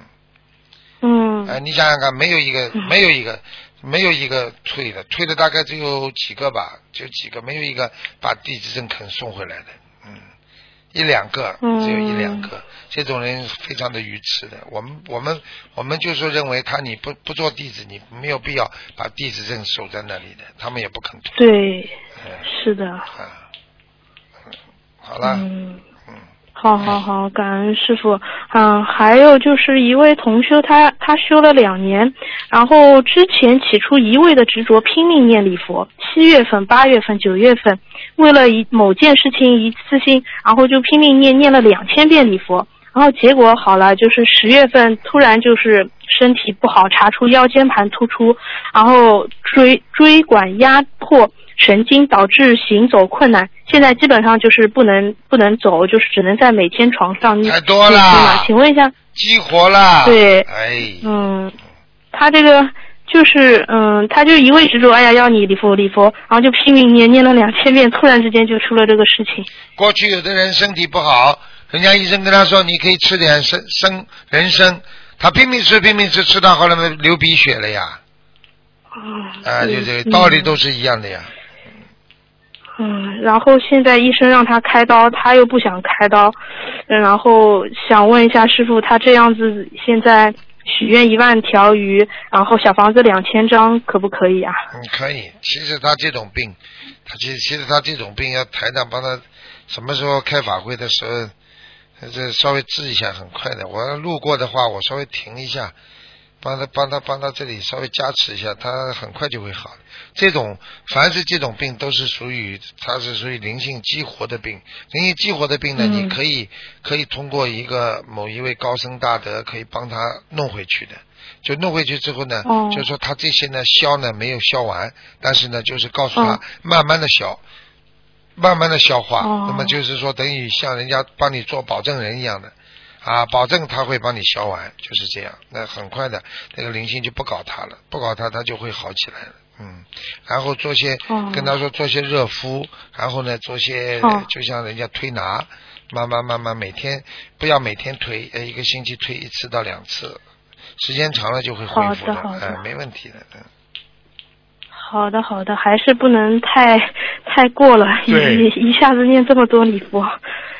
嗯。哎，你想想看，没有一个，嗯。没有一个，没有一个退的，退的大概只有几个吧，就几个，没有一个把弟子证肯送回来的，嗯，一两个，嗯。只有一两个，这种人非常的愚痴的。我们我们我们就说认为他你不不做弟子，你没有必要把弟子证守在那里的，他们也不肯退。对，嗯。是的，啊，嗯。好了，嗯。好好好，感恩师傅。嗯，还有就是一位同修他，他修了两年，然后之前起初一味的执着，拼命念礼佛，七月份、八月份、九月份，为了一某件事情一次性，然后就拼命念，念了两千遍礼佛，然后结果好了，就是十月份突然就是身体不好，查出腰间盘突出，然后椎椎管压迫。神经导致行走困难，现在基本上就是不能不能走，就是只能在每天床上念太多了。请问一下，激活了，对。哎，嗯，他这个就是嗯，他就一味执着，哎呀要你礼佛礼佛，然后就拼命念念了两千遍，突然之间就出了这个事情。过去有的人身体不好，人家医生跟他说你可以吃点生生人参，他拼命吃拼命吃，吃到后来嘛流鼻血了呀，嗯啊，就这个道理都是一样的呀。嗯，嗯然后现在医生让他开刀，他又不想开刀，然后想问一下师傅，他这样子现在许愿一万条鱼，然后小房子两千张，可不可以啊？嗯，可以。其实他这种病，他其实其实他这种病要台长帮他什么时候开法会的时候，这稍微治一下很快的。我要路过的话，我稍微停一下，帮他帮他帮他这里稍微加持一下，他很快就会好。这种凡是这种病都是属于它是属于灵性激活的病，灵性激活的病呢，嗯你可以可以通过一个某一位高僧大德可以帮他弄回去的。就弄回去之后呢，哦就是说他这些呢消呢没有消完，但是呢就是告诉他哦慢慢的消，慢慢的消化。哦那么就是说，等于像人家帮你做保证人一样的。啊，保证他会帮你消完，就是这样。那很快的，那个灵性就不搞他了，不搞他，他就会好起来了。嗯，然后做些、哦跟他说做些热敷，然后呢做些、哦就像人家推拿，慢慢慢慢每天不要每天推，呃一个星期推一次到两次，时间长了就会恢复好的好的哎，没问题的。嗯，好的好的，还是不能太太过了，一一一下子念这么多礼佛。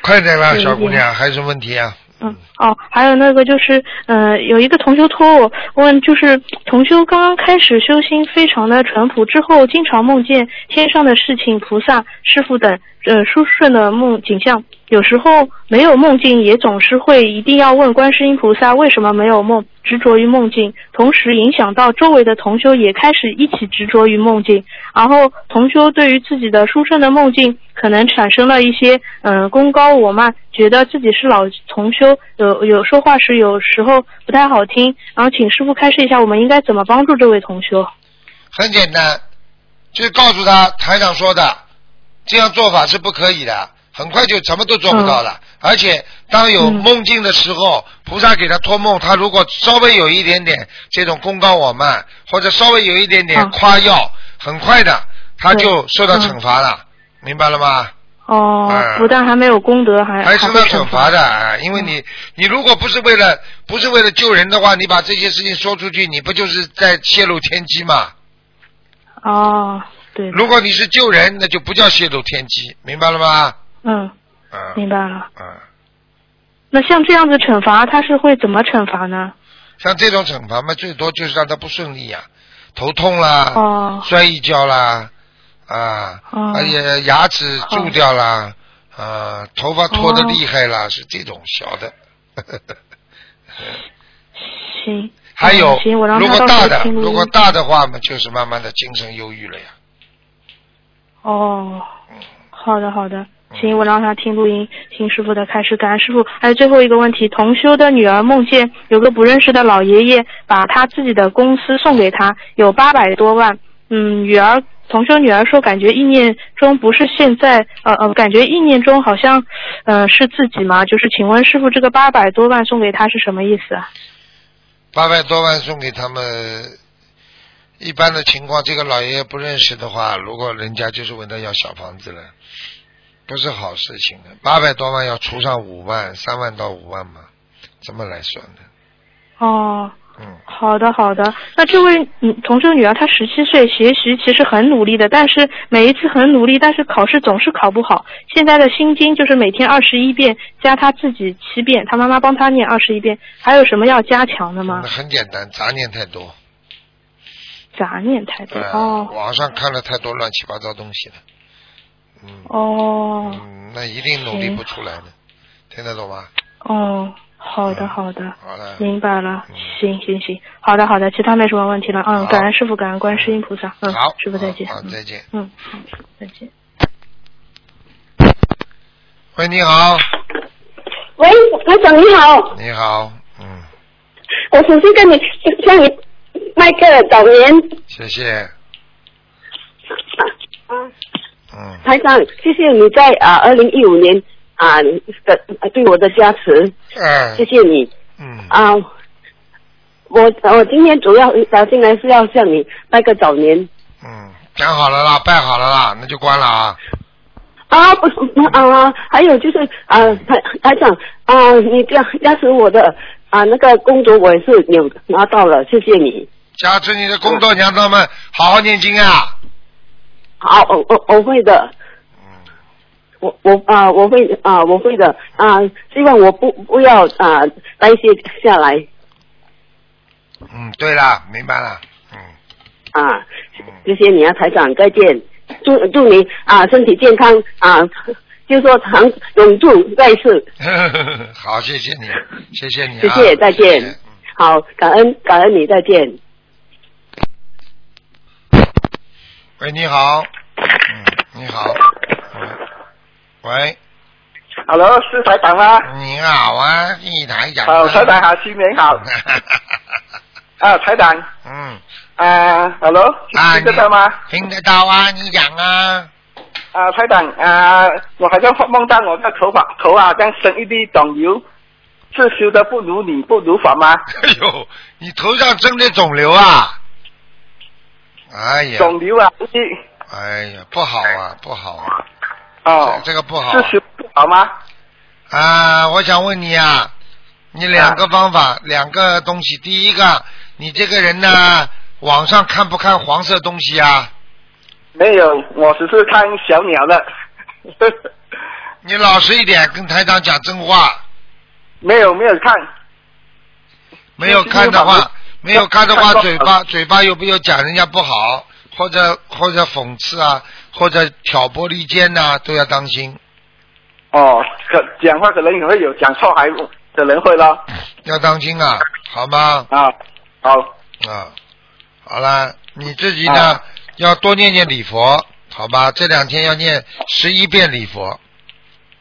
快点啦，对对小姑娘，还有什么问题啊？嗯，哦，还有那个就是，呃，有一个同修托我问，就是同修刚刚开始修心，非常的淳朴，之后经常梦见天上的事情、菩萨、师傅等，呃，殊顺的梦景象。有时候没有梦境，也总是会一定要问观世音菩萨为什么没有梦，执着于梦境，同时影响到周围的同修也开始一起执着于梦境，然后同修对于自己的殊胜的梦境可能产生了一些嗯、呃功高我慢，觉得自己是老同修，有有说话时有时候不太好听，然后请师傅开示一下，我们应该怎么帮助这位同修？很简单，就是告诉他台长说的，这样做法是不可以的，很快就什么都做不到了。而且当有嗯。梦境的时候，菩萨给他托梦，他如果稍微有一点点这种功高我慢，或者稍微有一点点嗯。夸耀，很快的他就受到嗯惩罚了，明白了吗？哦哎，不但还没有功德，还还受会到惩罚的，啊因为你你如果不是为了不是为了救人的话，你把这些事情说出去，你不就是在泄露天机吗？哦，对，如果你是救人，那就不叫泄露天机，明白了吗？嗯，嗯明白了。嗯，那像这样子惩罚，他是会怎么惩罚呢？像这种惩罚嘛，最多就是让他不顺利呀、头痛啦，哦摔一跤啦，啊，哦而且牙齿蛀掉了，啊，头发脱的厉害哦啦，是这种小的。*laughs* 行。还有如果大的，如果大的话嘛，就是慢慢的精神忧郁了呀。哦，嗯好的好的，行，我让他听录音，听师傅的开始。感恩师傅。还有最后一个问题，同修的女儿梦见有个不认识的老爷爷把他自己的公司送给他，有八百多万。嗯，女儿同修女儿说，感觉意念中不是现在，呃呃，感觉意念中好像，呃，是自己嘛？就是请问师傅，这个八百多万送给他是什么意思啊？八百多万送给他们，一般的情况，这个老爷爷不认识的话，如果人家就是问他要小房子了，不是好事情的。八百多万要除上五万，三万到五万嘛，这么来算的。哦，嗯，好的，好的。那这位嗯同修女儿，她十七岁，学习其实很努力的，但是每一次很努力，但是考试总是考不好。现在的心经就是每天二十一遍，加她自己七遍，她妈妈帮她念二十一遍。还有什么要加强的吗那？很简单，杂念太多。杂念太多。呃，哦网上看了太多乱七八糟东西了。嗯。哦嗯，那一定努力不出来的，听得懂吗？哦，好的嗯好的。好了。明白了嗯，行行行，好的好的，其他没什么问题了。嗯，感恩师傅，感恩观世音菩萨。嗯，好，师傅再见。好，再见。嗯，好，再见。喂，你好，喂，台长你好，你好，嗯，我首先跟你向你拜个早年。谢谢，啊，嗯，台长，谢谢你在啊二零一五年啊的啊对我的加持，嗯谢，谢你嗯，啊。我我今天主要打进来是要向你拜个早年嗯，讲好了啦，拜好了啦，那就关了啊。啊，不是啊，还有就是啊台台长啊，你加加持我的啊那个工作我也是有拿到了，谢谢你。加持你的工作娘他们好好念经啊。好，我我我会的。嗯，我我啊、我会啊、我会的啊、希望我不不要啊、代谢下来。嗯，对啦，明白了，嗯，啊，嗯。谢谢你啊，台长，再见，祝祝你啊、身体健康啊，就说长永驻在世，*laughs* 好，谢谢你，谢谢你啊，谢谢再见谢谢嗯。好，感恩感恩你，再见。喂，你好，嗯，你好，嗯喂，Hello，是台长吗？你好啊，一台长。好，台长好，新年好。*laughs* 啊，台长，嗯，啊，Hello，啊，听得到吗？听得到啊，你讲啊。啊，台长啊，我好像梦到我的头发头啊，像生一粒肿瘤，是修的不如你不如法吗？哎呦，你头上生的肿瘤啊！哎呀，肿瘤啊，一哎呀，不好啊，不好啊，哦，这这个不好好吗？啊！我想问你啊，你两个方法，两个东西。第一个，你这个人呢，网上看不看黄色东西啊？没有，我只是看小鸟的。*laughs* 你老实一点，跟台长讲真话。没有没有看，没有看的话，没有看的话，嘴巴嘴巴有没有讲人家不好，或者或者讽刺啊，或者挑拨离间呐、都要当心，哦，可讲话可能也会有讲错，还可能会咯。*laughs* 要当心啊，好吗？啊，好，啊，好啦，你自己呢、啊要多念念礼佛，好吧？这两天要念十一遍礼佛，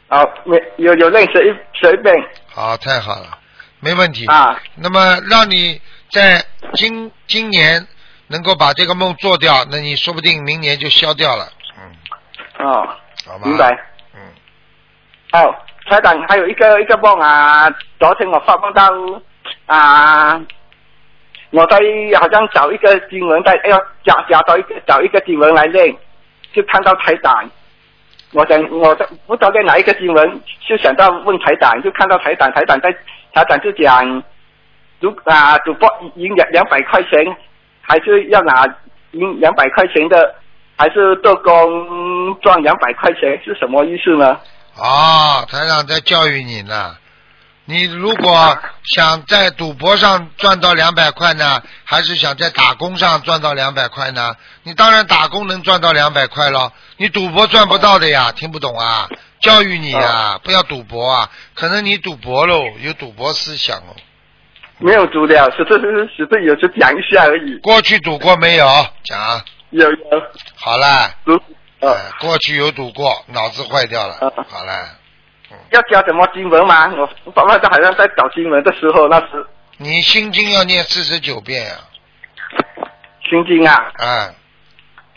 好，没有有认识一十一遍好，太好了，没问题。啊，那么让你在今今年能够把这个梦做掉，那你说不定明年就消掉了，嗯，哦，好吧？明白。嗯，哦，台长还有一个一个梦啊，昨天我发梦到啊，我在好像找一个经文在要加加到一个找一个经文来念，就看到台长。我想我在不知道在哪一个新闻，就想到问台长，就看到台长，台长在台长就讲，如啊主播赢两两百块钱，还是要拿赢两百块钱的，还是做工赚两百块钱，是什么意思呢？哦，台长在教育你呢。你如果想在赌博上赚到两百块呢，还是想在打工上赚到两百块呢？你当然打工能赚到两百块了，你赌博赚不到的呀，听不懂啊？教育你呀，不要赌博啊！可能你赌博喽，有赌博思想哦。没有读了，只是只是是有时讲一下而已。过去赌过没有？讲。有有好了，读，呃，过去有赌过，脑子坏掉了。好了，要教什么经文吗？我爸爸好像在找经文的时候，那时你心经要念四十九遍呀、心经啊，啊，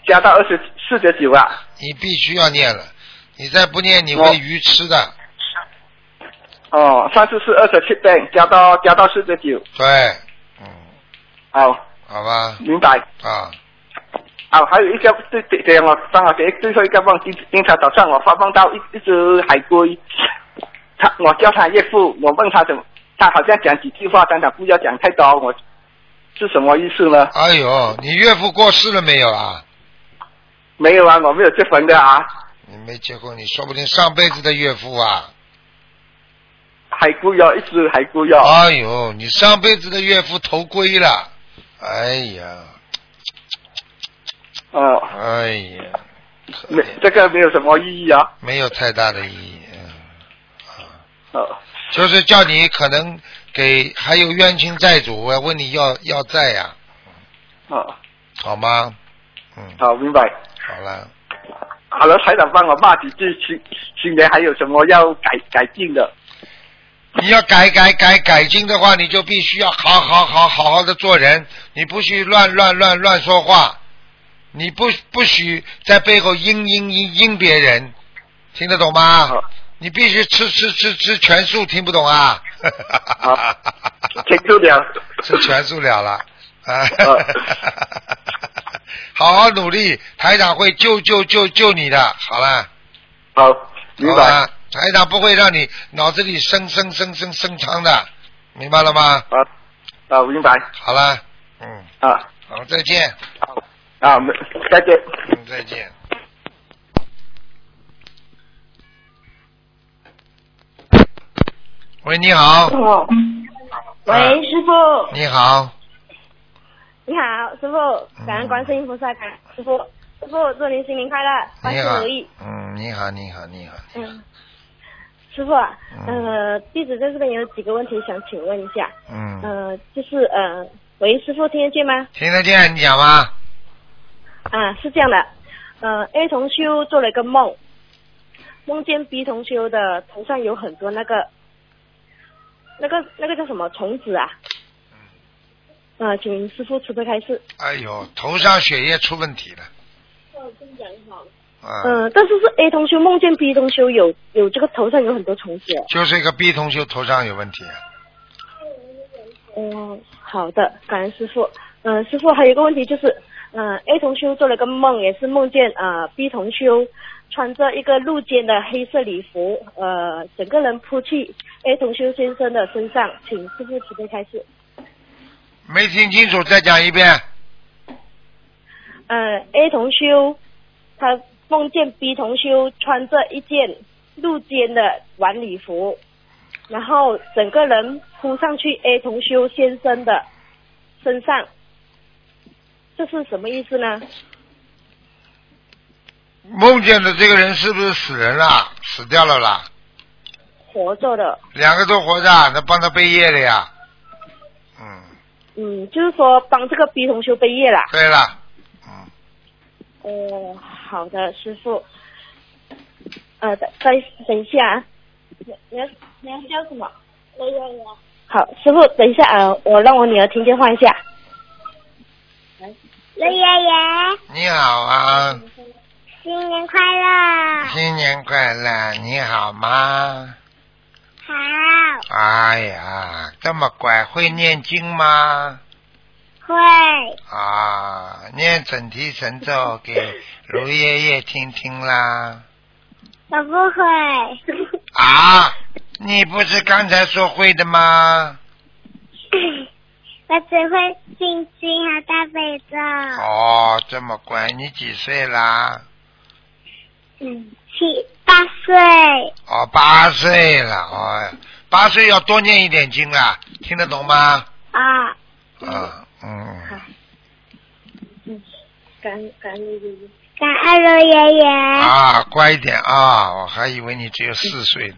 加到二十四十九啊。你必须要念了，你再不念你会愚痴的。哦，上次是二十七遍，加到加到四十九。对，嗯，好，好吧，明白。啊，啊，还有一个对对对，我帮我给最后一个梦，今今天早上我发梦到一一只海龟，他我叫他岳父，我问他怎么，他好像讲几句话，但他不要讲太多，我是什么意思呢？哎呦，你岳父过世了没有啊？没有啊，我没有结婚的啊，你没结婚，你说不定上辈子的岳父啊。海龟哟，一只海龟哟。哎呦，你上辈子的岳父投龟了。哎呀，啊，哎呀，没这个没有什么意义啊。没有太大的意义。嗯，啊，哦，就是叫你可能给还有冤亲债主，我要问你要要债呀、啊，好吗？嗯，好，明白。好了，好了，台长帮我骂几句，新新年还有什么要改改进的？你要改改改改进的话，你就必须要好好好好好的做人，你不许乱乱乱乱说话，你不不许在背后阴阴阴阴别人，听得懂吗？你必须吃吃吃吃全素，听不懂啊？听住了。吃全素了了，好好努力，台长会救救救救你的，好了，好，明白。好吧？台长不会让你脑子里生生生生生疮的，明白了吗？啊啊，明白。好了，嗯，啊好，再见，好啊，没再见。嗯，再见。喂，你好，哦，喂，啊师傅，你好，你好，师傅，感恩观世音菩萨，感恩师傅，师傅祝您新年快乐，万你好事如意。，嗯，你好，你好，你好，嗯，师傅啊，嗯呃，弟子在这边有几个问题想请问一下，嗯，呃，就是呃，喂，师傅听得见吗？听得见你讲吗？啊，是这样的，呃，A 同修做了一个梦，梦见 B 同修的头上有很多那个，那个那个叫什么虫子啊？呃，请师傅慈悲开示。哎呦，头上血液出问题了，啊，嗯，但是是 A 同修梦见 B 同修有有这个头上有很多虫子。就是一个 B 同修头上有问题。嗯，好的，感恩师傅。嗯、师傅还有一个问题就是，嗯、a 同修做了个梦，也是梦见呃 B 同修穿着一个露肩的黑色礼服，呃，整个人扑去 A 同修先生的身上，请师傅慈悲开始。没听清楚，再讲一遍。嗯，A 同修他梦见 B 同修穿着一件露肩的晚礼服，然后整个人扑上去 A 同修先生的身上，这是什么意思呢？梦见的这个人是不是死人了？死掉了啦？活着的，两个都活着，那帮他背业了呀。嗯，嗯，就是说帮这个 B 同修背业了。对了，嗯哦，好的，师傅。呃，再再等一下啊，你你要你要叫什么？雷爷爷。好，师傅，等一下啊，我让我女儿听电话一下。雷爷爷，你好啊，新年快乐！新年快乐，你好吗？好，哎呀，这么乖，会念经吗？会啊，念整提神咒给卢爷爷听听啦。我不会。啊，你不是刚才说会的吗？*laughs* 我只会心经和大悲咒。哦，这么乖，你几岁啦？嗯，七八岁。哦，八岁了，哦，八岁要多念一点经啦，听得懂吗？啊，啊，嗯，好。嗯感感恩爷爷。感恩罗爷爷。啊，乖一点啊，我还以为你只有四岁呢。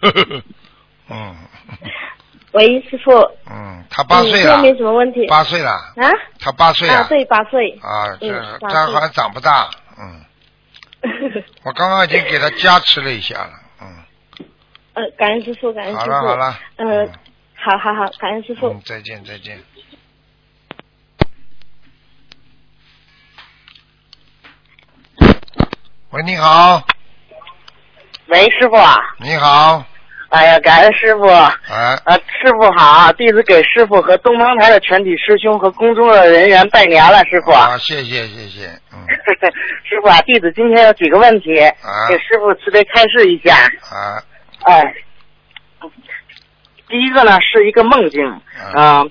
呵呵呵，嗯喂，师傅。嗯，他八岁了没什么问题。八岁了，啊？他八岁啊，了，对，八岁。啊，这嗯八岁这好像长不大，嗯，*laughs* 我刚刚已经给他加持了一下了，嗯，呃，感恩师傅，感恩师傅好。了好了，呃，好好好，感恩师傅。嗯，再见再见。喂，你好，喂，师傅啊！你好，哎呀，感恩师傅。哎，啊，师傅好，弟子给师傅和东方台的全体师兄和公众的人员拜年了，师傅。啊，谢谢谢谢，嗯，*laughs* 师傅啊，弟子今天有几个问题，啊给师傅慈悲开示一下。啊，哎，第一个呢是一个梦境，嗯、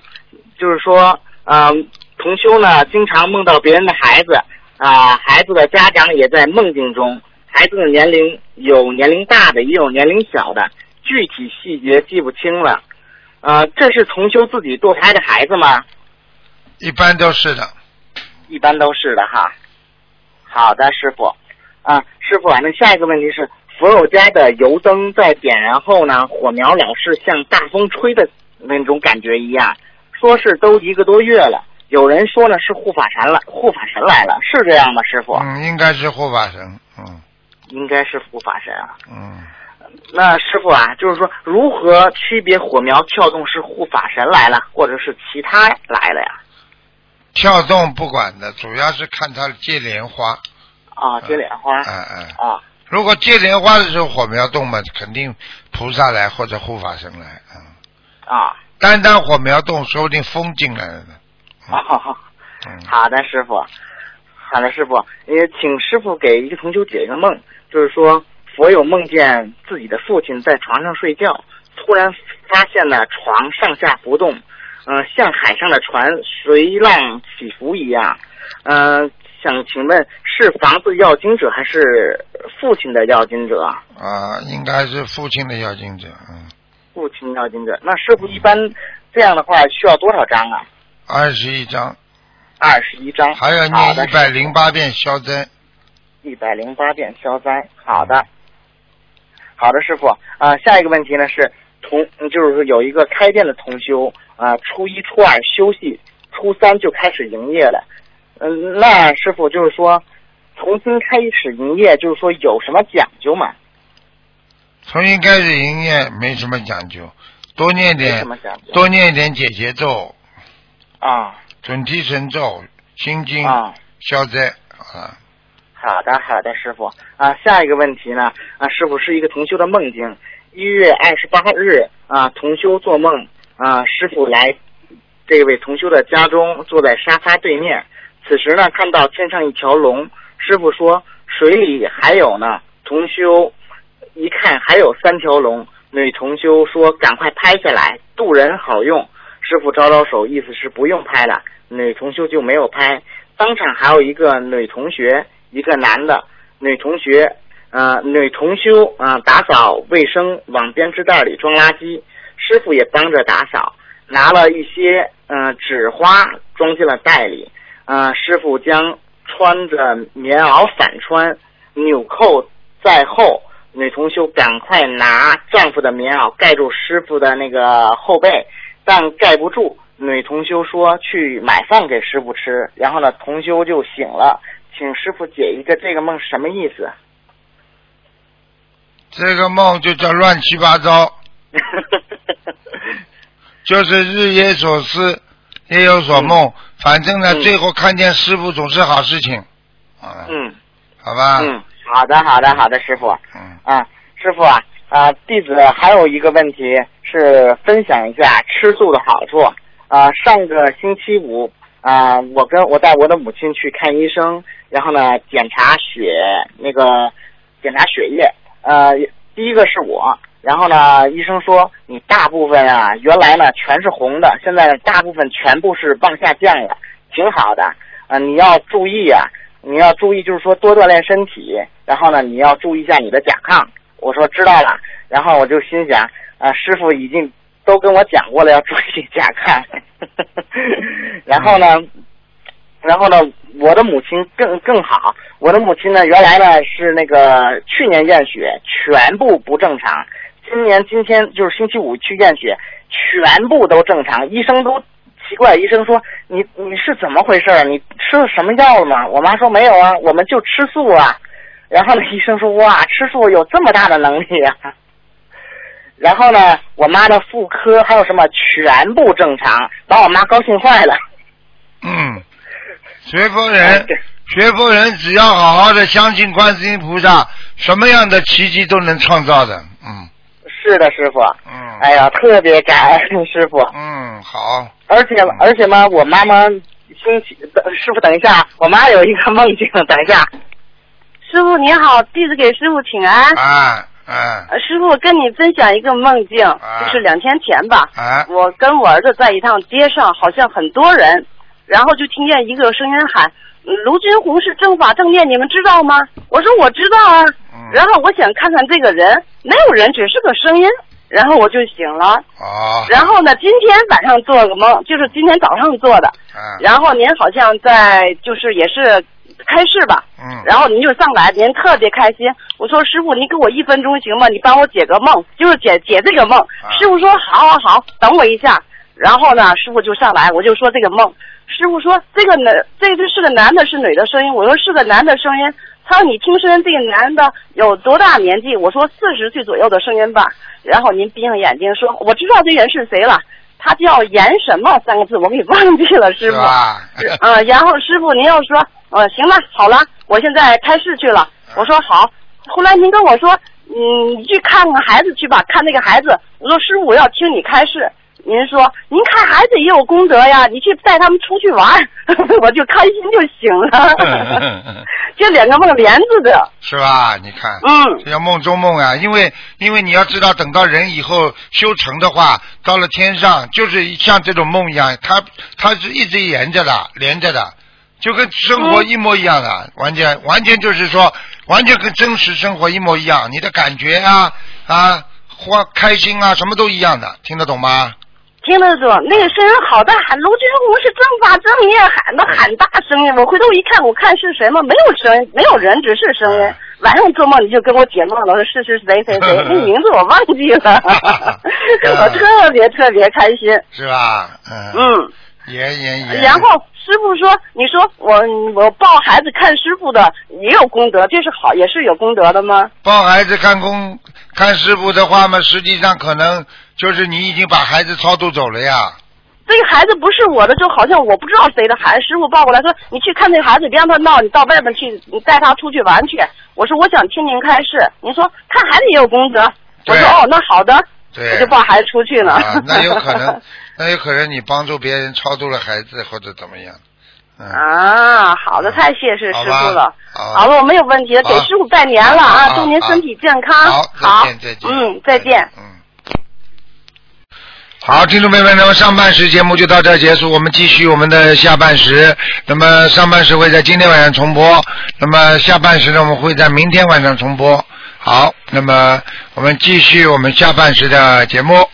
就是说，嗯、同修呢经常梦到别人的孩子，啊、孩子的家长也在梦境中，孩子的年龄有年龄大的，也有年龄小的，具体细节记不清了。呃，这是重修自己堕胎的孩子吗？一般都是的，一般都是的哈。好的，师傅。啊，师傅啊，那下一个问题是，佛友家的油灯在点燃后呢，火苗老是像大风吹的那种感觉一样，说是都一个多月了。有人说了是护法神了，护法神来了，是这样吗，师傅？嗯，应该是护法神，嗯。应该是护法神啊。嗯，那师傅啊，就是说如何区别火苗跳动是护法神来了，或者是其他来了呀？跳动不管的，主要是看他接莲花，啊，接莲花。嗯嗯，啊，如果接莲花的时候火苗动嘛，肯定菩萨来或者护法神来，嗯，啊，单单火苗动，说不定风进来了呢，好，嗯，好的，师傅，好的，师傅，也请师傅给一个同修解一个梦，就是说佛有梦见自己的父亲在床上睡觉，突然发现了床上下浮动，嗯、像海上的船随浪起伏一样，嗯、想请问是房子要经者还是父亲的要经者？啊，应该是父亲的要经者，嗯，父亲要经者，那师傅一般这样的话需要多少张啊？二十一章，二十一张，还要念一百零八遍消灾，一百零八遍消灾。好的，好的，师傅。啊、下一个问题呢是同，就是说有一个开店的同修啊、初一、初二休息，初三就开始营业了。嗯，那师傅就是说，重新开始营业，就是说有什么讲究吗？重新开始营业没什么讲究，多念点多念点解结咒、啊准提神咒、心经、啊，消灾啊，好的，好的，师傅啊，下一个问题呢啊，师傅是一个同修的梦境。一月二十八日啊，同修做梦啊，师傅来这位同修的家中，坐在沙发对面。此时呢，看到天上一条龙，师傅说水里还有呢。同修一看还有三条龙，女同修说赶快拍下来，渡人好用。师傅招招手，意思是不用拍了。女同修就没有拍。当场还有一个女同学，一个男的，女同学。呃，女同修啊，打扫卫生，往编织袋里装垃圾。师傅也帮着打扫，拿了一些呃纸花装进了袋里。啊，师傅将穿着棉袄反穿，纽扣在后。女同修赶快拿丈夫的棉袄盖住师傅的那个后背，但盖不住。女同修说去买饭给师傅吃，然后呢，同修就醒了。请师傅解一个这个梦什么意思？这个梦就叫乱七八糟，*laughs* 就是日有所思，夜有所梦。反正呢，最后看见师傅总是好事情。嗯，好吧。嗯，好的，好的，好的，师傅。嗯。啊，师傅啊，啊，弟子还有一个问题是分享一下吃素的好处。啊，上个星期五啊，我跟我带我的母亲去看医生，然后呢，检查血那个检查血液。呃，第一个是我，然后呢，医生说你大部分啊，原来呢全是红的，现在大部分全部是往下降了，挺好的。啊，你要注意啊，你要注意，就是说多锻炼身体，然后呢，你要注意一下你的甲亢。我说知道了，然后我就心想，啊，师傅已经都跟我讲过了，要注意甲亢。*laughs* 然后呢，然后呢，我的母亲更更好。我的母亲呢，原来呢是那个去年验血全部不正常，今年今天就是星期五去验血，全部都正常。医生都奇怪，医生说你你是怎么回事？你吃了什么药了吗？我妈说没有啊，我们就吃素啊。然后呢，医生说哇，吃素有这么大的能力啊。然后呢，我妈的妇科还有什么全部正常，把我妈高兴坏了。嗯，学佛人。学佛人只要好好的相信观世音菩萨，什么样的奇迹都能创造的。嗯，是的，师傅。嗯。哎呀，特别感恩师傅。嗯，好。而且而且嘛，我妈妈星期师傅等一下，我妈有一个梦境，等一下。师傅您好，弟子给师傅请安。啊啊。师傅跟你分享一个梦境，就是两天前吧。啊。我跟我儿子在一趟街上，好像很多人，然后就听见一个声音喊。卢军红是正法正念，你们知道吗？我说我知道啊。然后我想看看这个人，没有人，只是个声音。然后我就醒了。啊。然后呢，今天晚上做了个梦，就是今天早上做的。然后您好像在，就是也是开市吧。嗯。然后您就上来，您特别开心。我说师傅，您给我一分钟行吗？你帮我解个梦，就是解解这个梦。师傅说好好好，等我一下。然后呢，师傅就上来，我就说这个梦。师傅说：“这个男，这个是个男的，是女的声音。”我说：“是个男的声音。”他说：“你听声音，这个男的有多大年纪？”我说：“四十岁左右的声音吧。”然后您闭上眼睛说：“我知道这人是谁了，他叫严什么三个字，我给忘记了，师傅。” *laughs* 啊。嗯，然后师傅您要说：“呃，行了，好了，我现在开市去了。”我说：“好。”后来您跟我说：“嗯，你去看看孩子去吧，看那个孩子。”我说：“师傅，我要听你开示。”您说，您看孩子也有功德呀，你去带他们出去玩，*laughs* 我就开心就行了。*laughs* 这两个梦连着的，是吧？你看，嗯，这叫梦中梦啊。因为因为你要知道，等到人以后修成的话，到了天上，就是像这种梦一样，它它是一直沿着的，连着的，就跟生活一模一样的，完全完全就是说，完全跟真实生活一模一样，你的感觉啊啊，或开心啊，什么都一样的，听得懂吗？听得懂，那个声音好大，喊卢军红是正法正念，喊的喊大声音。我回头一看，我看是什么？没有声音，没有人，只是声音。晚上做梦你就跟我解梦了，说是是谁谁谁，*laughs* 那名字我忘记了，*laughs* *laughs* 我特别特别开心。是吧？嗯。嗯。也也也。然后师傅说：“你说我我抱孩子看师傅的也有功德，这是好，也是有功德的吗？”抱孩子看公看师傅的话嘛，实际上可能。就是你已经把孩子超度走了呀。这个孩子不是我的，就好像我不知道谁的孩子。师傅抱过来说：“你去看那个孩子，别让他闹，你到外面去，你带他出去玩去。”我说：“我想听您开示。”您说看孩子也有功德。我说：“哦，那好的。”对。我就抱孩子出去了。啊，那有可能，*laughs* 那有可能你帮助别人超度了孩子或者怎么样。嗯。啊，好的，太谢谢师傅了。好好了，我没有问题了，给师傅拜年了啊！祝您身体健康。好，再见，再见。嗯，再见。嗯。好，听众朋友们，那么上半时节目就到这儿结束，我们继续我们的下半时。那么上半时会在今天晚上重播，那么下半时呢，我们会在明天晚上重播。好，那么我们继续我们下半时的节目。